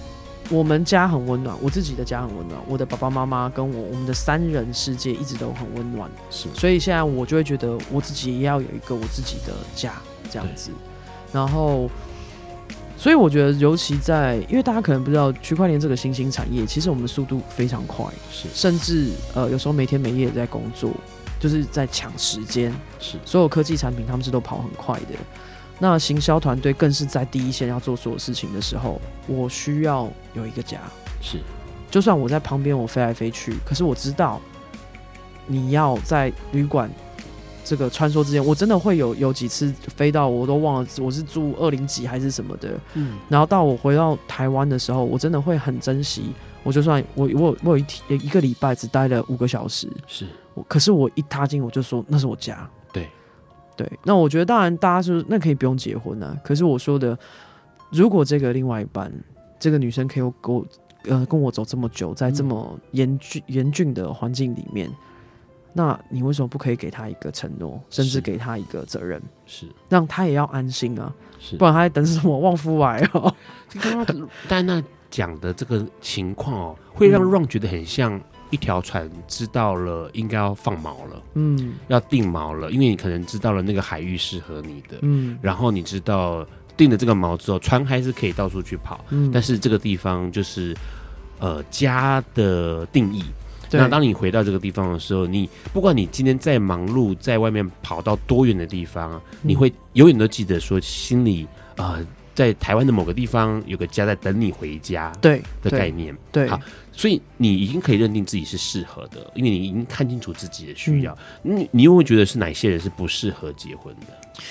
我们家很温暖，我自己的家很温暖，我的爸爸妈妈跟我，我们的三人世界一直都很温暖。是，所以现在我就会觉得我自己也要有一个我自己的家这样子。然后，所以我觉得，尤其在，因为大家可能不知道区块链这个新兴产业，其实我们的速度非常快，是，甚至呃有时候每天每夜在工作，就是在抢时间。是，所有科技产品他们是都跑很快的。那行销团队更是在第一线要做所有事情的时候，我需要有一个家。是，就算我在旁边我飞来飞去，可是我知道你要在旅馆这个穿梭之间，我真的会有有几次飞到我都忘了我是住二零几还是什么的。嗯，然后到我回到台湾的时候，我真的会很珍惜。我就算我我我有一天一个礼拜只待了五个小时，是我，可是我一踏进我就说那是我家。对，那我觉得当然，大家是那可以不用结婚啊。可是我说的，如果这个另外一半，这个女生可以跟我呃跟我走这么久，在这么严峻严峻的环境里面，那你为什么不可以给她一个承诺，甚至给她一个责任？是，让她也要安心啊。是，不然她在等什么旺夫来哦？刚刚戴娜讲的这个情况哦，会让 Ron 觉得很像。一条船知道了应该要放锚了，嗯，要定锚了，因为你可能知道了那个海域适合你的，嗯，然后你知道定了这个锚之后，船还是可以到处去跑，嗯，但是这个地方就是呃家的定义。那当你回到这个地方的时候，你不管你今天再忙碌，在外面跑到多远的地方，你会永远都记得说心里呃。在台湾的某个地方有个家在等你回家，对的概念，对，对。好，所以你已经可以认定自己是适合的，因为你已经看清楚自己的需要。嗯、你你又会觉得是哪些人是不适合结婚的？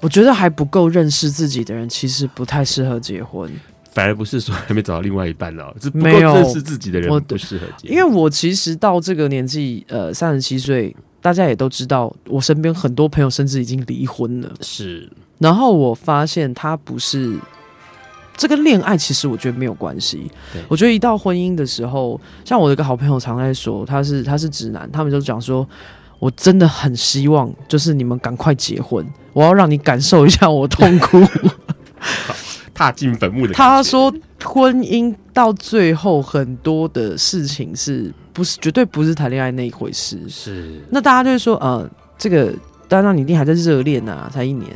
我觉得还不够认识自己的人，其实不太适合结婚。反而不是说还没找到另外一半哦，是不够认识自己的人不适合结婚。因为我其实到这个年纪，呃，三十七岁，大家也都知道，我身边很多朋友甚至已经离婚了。是。然后我发现他不是这个恋爱，其实我觉得没有关系。我觉得一到婚姻的时候，像我的一个好朋友常在说，他是他是直男，他们就讲说，我真的很希望就是你们赶快结婚，我要让你感受一下我痛苦，踏进坟墓的。他说婚姻到最后很多的事情是不是绝对不是谈恋爱那一回事？是。那大家就会说，呃，这个当然你一定还在热恋啊，才一年。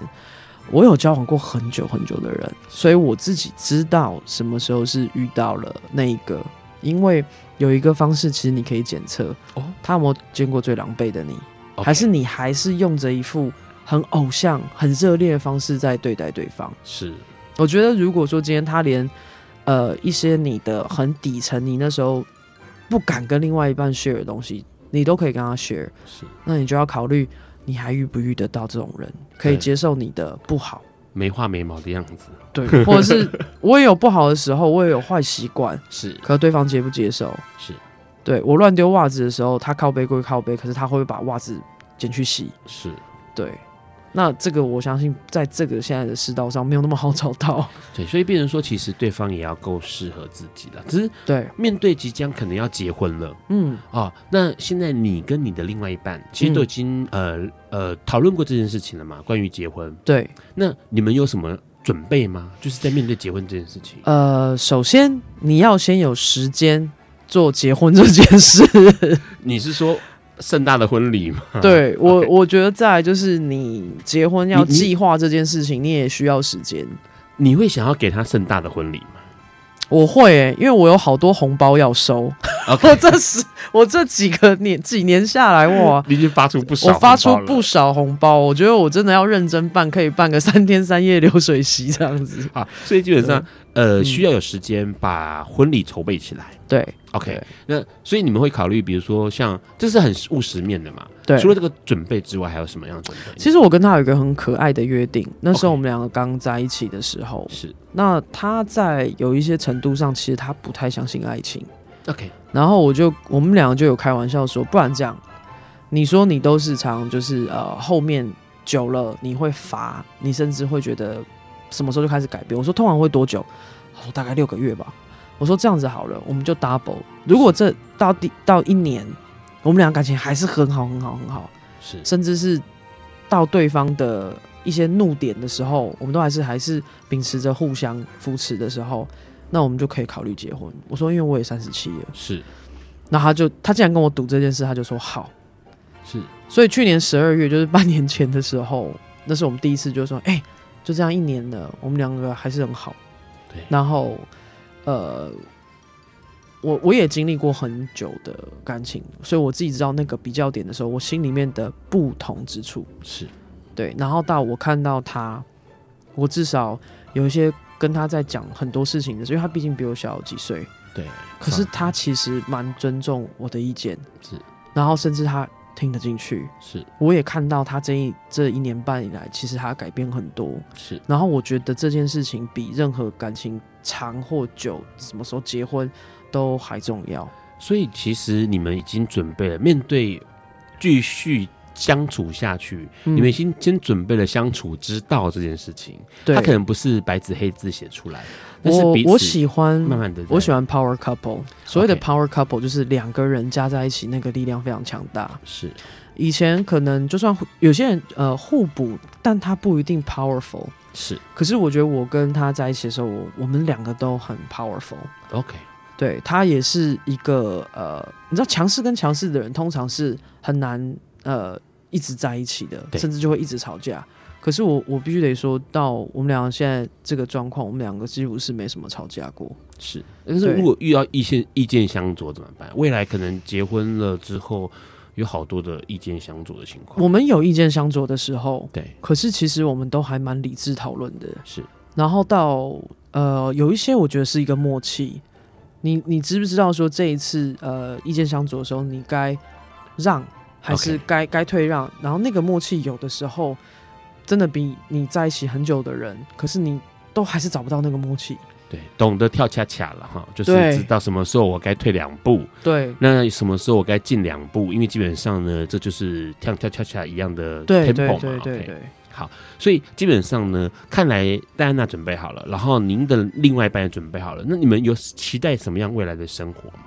我有交往过很久很久的人，所以我自己知道什么时候是遇到了那一个。因为有一个方式，其实你可以检测哦，他有没有见过最狼狈的你，Okay. 还是你还是用着一副很偶像、很热烈的方式在对待对方？是，我觉得如果说今天他连呃一些你的很底层，你那时候不敢跟另外一半 share 的东西，你都可以跟他 share，是，那你就要考虑。你还遇不遇得到这种人，可以接受你的不好，没画眉毛的样子，对，或者是我也有不好的时候，我也有坏习惯，是，可对方接不接受？是，对，我乱丢袜子的时候，他靠背归靠背，可是他会不会把袜子捡去洗？是，对。那这个我相信，在这个现在的世道上，没有那么好找到。对，所以变成说，其实对方也要够适合自己了。只是对，面对即将可能要结婚了，嗯，哦，那现在你跟你的另外一半，其实都已经、嗯、呃呃讨论过这件事情了嘛？关于结婚，对，那你们有什么准备吗？就是在面对结婚这件事情。呃，首先你要先有时间做结婚这件事。你是说？盛大的婚礼嘛，对 我，我觉得再来就是你结婚要计划这件事情，你也需要时间。你会想要给他盛大的婚礼吗？我会、欸，因为我有好多红包要收。我这是我这几个年几年下来，哇，你已经发出不少，我发出不少红包。我觉得我真的要认真办，可以办个三天三夜流水席这样子啊。所以基本上，呃，需要有时间把婚礼筹备起来。对，OK，对那所以你们会考虑，比如说像这是很务实面的嘛？对，除了这个准备之外，还有什么样的准备？其实我跟他有一个很可爱的约定，那时候我们两个刚在一起的时候，是.那他在有一些程度上，其实他不太相信爱情。OK，然后我就我们两个就有开玩笑说，不然这样，你说你都是常就是呃后面久了你会乏，你甚至会觉得什么时候就开始改变？我说通常会多久？他说大概六个月吧。我说这样子好了，我们就 double。如果这到第到一年，我们俩感情还是很好很好很好，是甚至是到对方的一些怒点的时候，我们都还是还是秉持着互相扶持的时候，那我们就可以考虑结婚。我说因为我也三十七了，是。那他就他竟然跟我赌这件事，他就说好，是。所以去年十二月就是半年前的时候，那是我们第一次就说，哎、欸，就这样一年了，我们两个还是很好。对，然后。呃，我我也经历过很久的感情，所以我自己知道那个比较点的时候，我心里面的不同之处是对。然后到我看到他，我至少有一些跟他在讲很多事情的时候，因为他毕竟比我小几岁，对。可是他其实蛮尊重我的意见，是。然后甚至他听得进去，是。我也看到他这一这一年半以来，其实他改变很多，是。然后我觉得这件事情比任何感情。长或久，什么时候结婚都还重要。所以其实你们已经准备了面对继续相处下去，嗯、你们已经先准备了相处之道这件事情。对，他可能不是白纸黑字写出来，但是彼此我我喜欢慢慢的，我喜欢 power couple。所谓的 power couple 就是两个人加在一起，那个力量非常强大。是。以前可能就算有些人呃互补，但他不一定 powerful。是，可是我觉得我跟他在一起的时候，我我们两个都很 powerful。OK，对，他也是一个呃，你知道强势跟强势的人通常是很难呃一直在一起的，甚至就会一直吵架。可是我我必须得说到，我们两个现在这个状况，我们两个几乎是没什么吵架过。是，但是如果遇到意见意见相左怎么办？未来可能结婚了之后。有好多的意见相左的情况，我们有意见相左的时候，对，可是其实我们都还蛮理智讨论的，是。然后到呃，有一些我觉得是一个默契，你你知不知道说这一次呃意见相左的时候，你该让还是该该.退让？然后那个默契有的时候真的比你在一起很久的人，可是你都还是找不到那个默契。对，懂得跳恰恰了哈，就是知道什么时候我该退两步，对，那什么时候我该进两步，因为基本上呢，这就是跳跳恰恰一样的 tempo 嘛，对对对，好，所以基本上呢，看来戴安娜准备好了，然后您的另外一半也准备好了，那你们有期待什么样未来的生活吗？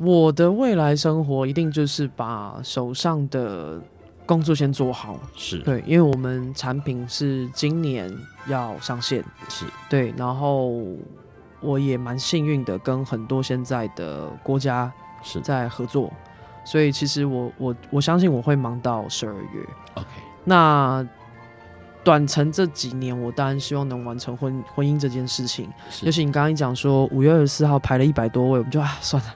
我的未来生活一定就是把手上的。工作先做好，是。对，因为我们产品是今年要上线，是。对，然后我也蛮幸运的，跟很多现在的国家是。在合作，所以其实我我我相信我会忙到十二月，OK，那。短程这几年，我当然希望能完成婚婚姻这件事情。尤其你刚刚一讲说五月二十四号排了一百多位，我们就啊算了，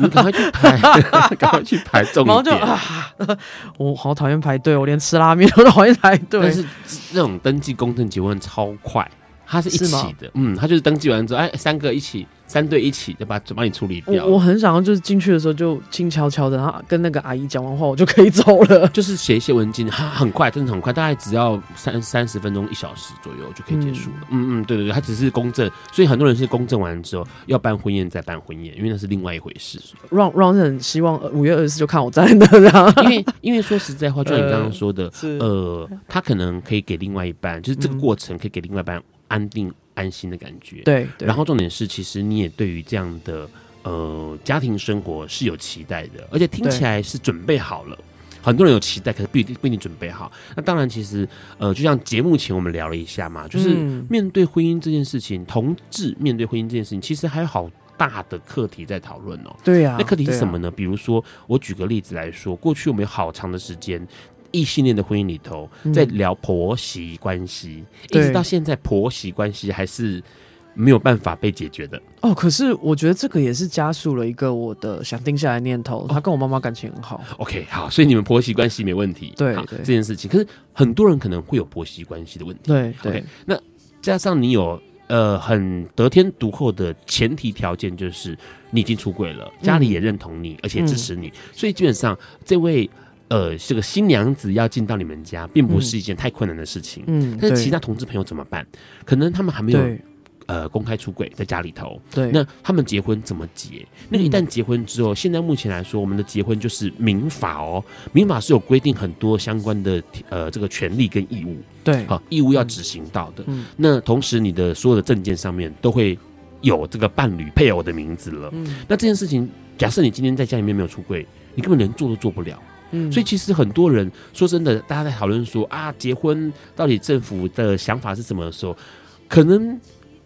你赶快去排，赶快去排重点。然后就啊，我好讨厌排队，我连吃拉面我都讨厌排队。但是这种登记公证结婚超快，它是一起的，嗯，他就是登记完之后，哎，三个一起。三对一起就把就帮你处理掉。我我很想要就是进去的时候就静悄悄的，然后跟那个阿姨讲完话，我就可以走了。就是写一些文件，它，很快，真的很快，大概只要三三十分钟、一小时左右就可以结束了。嗯嗯，对对对，它只是公证，所以很多人是公证完之后要办婚宴再办婚宴，因为那是另外一回事。让让人希望五月二十四就看我在那 因为因为说实在话，就像你刚刚说的，呃，呃，他可能可以给另外一半，就是这个过程可以给另外一半安定。安心的感觉，对，对。然后重点是，其实你也对于这样的呃家庭生活是有期待的，而且听起来是准备好了。很多人有期待，可是不一定不一定准备好。那当然，其实呃，就像节目前我们聊了一下嘛，就是面对婚姻这件事情，同志面对婚姻这件事情，其实还有好大的课题在讨论哦。对呀、啊，那课题是什么呢、啊？比如说，我举个例子来说，过去我们有好长的时间。异性恋的婚姻里头，在聊婆媳关系、嗯，一直到现在，婆媳关系还是没有办法被解决的。哦，可是我觉得这个也是加速了一个我的想定下来念头。他跟我妈妈感情很好。OK，好，所以你们婆媳关系没问题。对，好，这件事情，可是很多人可能会有婆媳关系的问题。对对，okay, 那加上你有呃很得天独厚的前提条件，就是你已经出柜了，家里也认同你，嗯、而且支持你、嗯，所以基本上这位。呃，这个新娘子要进到你们家，并不是一件太困难的事情。嗯，但是其他同志朋友怎么办？可能他们还没有呃公开出轨在家里头。对，那他们结婚怎么结？那个一旦结婚之后，嗯、现在目前来说，我们的结婚就是民法哦，民法是有规定很多相关的呃这个权利跟义务。对，好，义务要执行到的。嗯，那同时你的所有的证件上面都会有这个伴侣配偶的名字了。嗯，那这件事情，假设你今天在家里面没有出柜，你根本连做都做不了。嗯，所以其实很多人说真的，大家在讨论说啊，结婚到底政府的想法是什么的时候，可能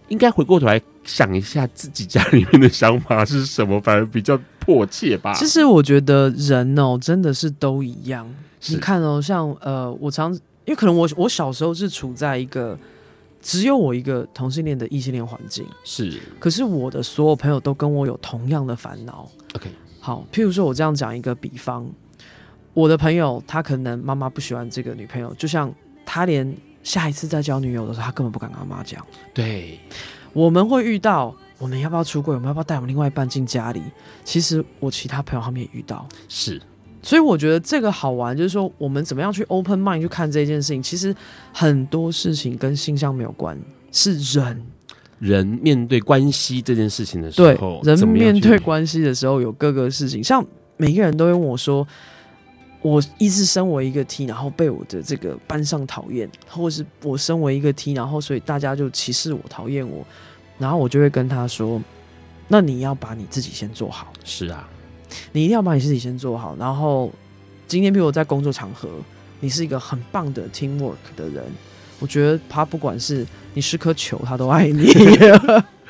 应该回过头来想一下自己家里面的想法是什么，反而比较迫切吧。其实我觉得人哦，真的是都一样。你看哦，像呃，我常因为可能我我小时候是处在一个只有我一个同性恋的异性恋环境，是。可是我的所有朋友都跟我有同样的烦恼。OK，好，譬如说我这样讲一个比方。我的朋友，他可能妈妈不喜欢这个女朋友，就像他连下一次再交女友的时候，他根本不敢跟妈妈讲。对，我们会遇到，我们要不要出柜？我们要不要带我们另外一半进家里？其实我其他朋友他们也遇到，是，所以我觉得这个好玩，就是说我们怎么样去 open mind 去看这件事情。其实很多事情跟性向没有关，是人人面对关系这件事情的时候，对，人面对关系的时候有各个事情，像每一个人都会问我说。我一直身为一个 T，然后被我的这个班上讨厌，或是我身为一个 T，然后所以大家就歧视我、讨厌我，然后我就会跟他说：“那你要把你自己先做好。”是啊，你一定要把你自己先做好。然后今天，比如我在工作场合，你是一个很棒的 teamwork 的人，我觉得他不管是你是颗球，他都爱你。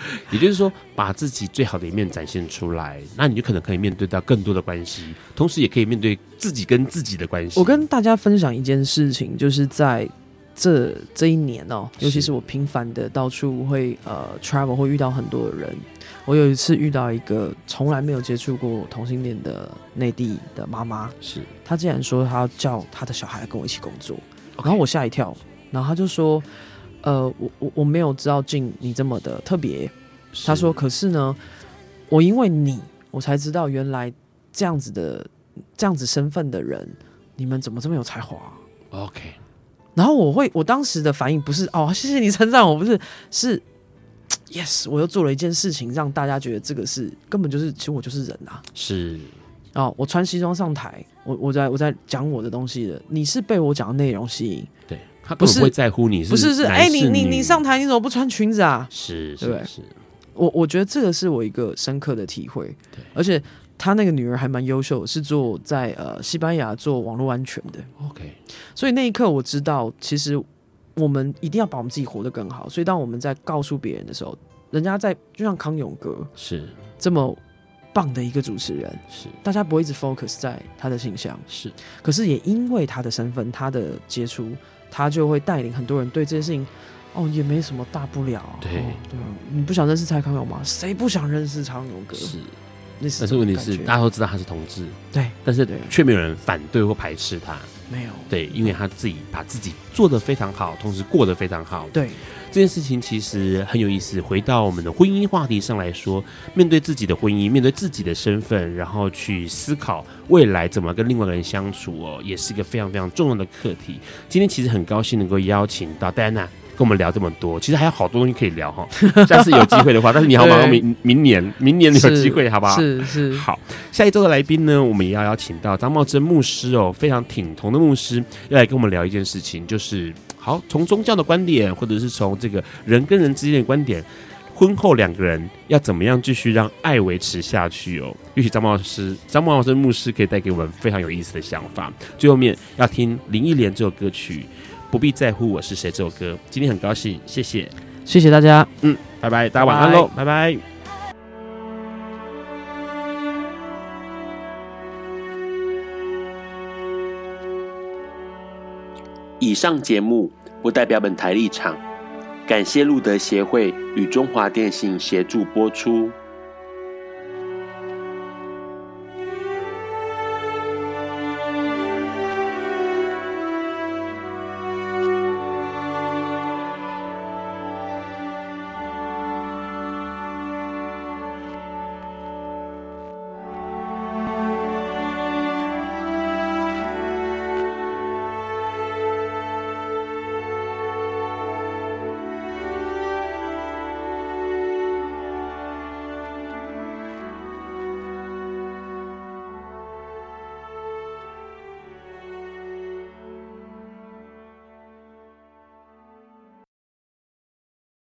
也就是说，把自己最好的一面展现出来，那你就可能可以面对到更多的关系，同时也可以面对自己跟自己的关系。我跟大家分享一件事情，就是在这这一年哦、喔，尤其是我频繁的到处会呃 travel，会遇到很多的人。我有一次遇到一个从来没有接触过同性恋的内地的妈妈，是她竟然说她要叫她的小孩跟我一起工作.然后我吓一跳，然后她就说。呃，我我我没有知道静你这么的特别。他说，可是呢，我因为你，我才知道原来这样子的这样子身份的人，你们怎么这么有才华？OK。然后我会，我当时的反应不是哦，谢谢你称赞我，不是，是 yes，我又做了一件事情，让大家觉得这个是根本就是，其实我就是人啊。是。哦，我穿西装上台，我我在我在讲我的东西的，你是被我讲的内容吸引。对。他不是会在乎你是，不是是哎、欸，你你你上台你怎么不穿裙子啊？是，是，对，是。我我觉得这个是我一个深刻的体会。对，而且他那个女儿还蛮优秀，是做在呃西班牙做网络安全的。OK，所以那一刻我知道，其实我们一定要把我们自己活得更好。所以当我们在告诉别人的时候，人家在就像康永哥是这么棒的一个主持人，是大家不会一直 focus 在他的形象，是。可是也因为他的身份，他的接触。他就会带领很多人对这件事情，哦，也没什么大不了。对、哦、对，你不想认识蔡康永吗？谁不想认识蔡康永哥？是，但是问题是，大家都知道他是同志，对，但是却没有人反对或排斥他。没有，对，因为他自己把自己做得非常好，同时过得非常好。对。这件事情其实很有意思。回到我们的婚姻话题上来说，面对自己的婚姻，面对自己的身份，然后去思考未来怎么跟另外一个人相处哦，也是一个非常非常重要的课题。今天其实很高兴能够邀请到戴安娜跟我们聊这么多，其实还有好多东西可以聊哈。下次有机会的话，但是你好，马上明明年，明年你有机会，好不好？是是。好，下一周的来宾呢，我们也要邀请到张茂珍牧师哦，非常挺同的牧师，要来跟我们聊一件事情，就是。好，从宗教的观点，或者是从这个人跟人之间的观点，婚后两个人要怎么样继续让爱维持下去哦？也许张茂师、张茂生牧师可以带给我们非常有意思的想法。最后面要听林忆莲这首歌曲《不必在乎我是谁》这首歌。今天很高兴，谢谢，谢谢大家，嗯，拜拜，大家晚安喽，拜拜。以上节目不代表本台立场，感谢路德协会与中华电信协助播出。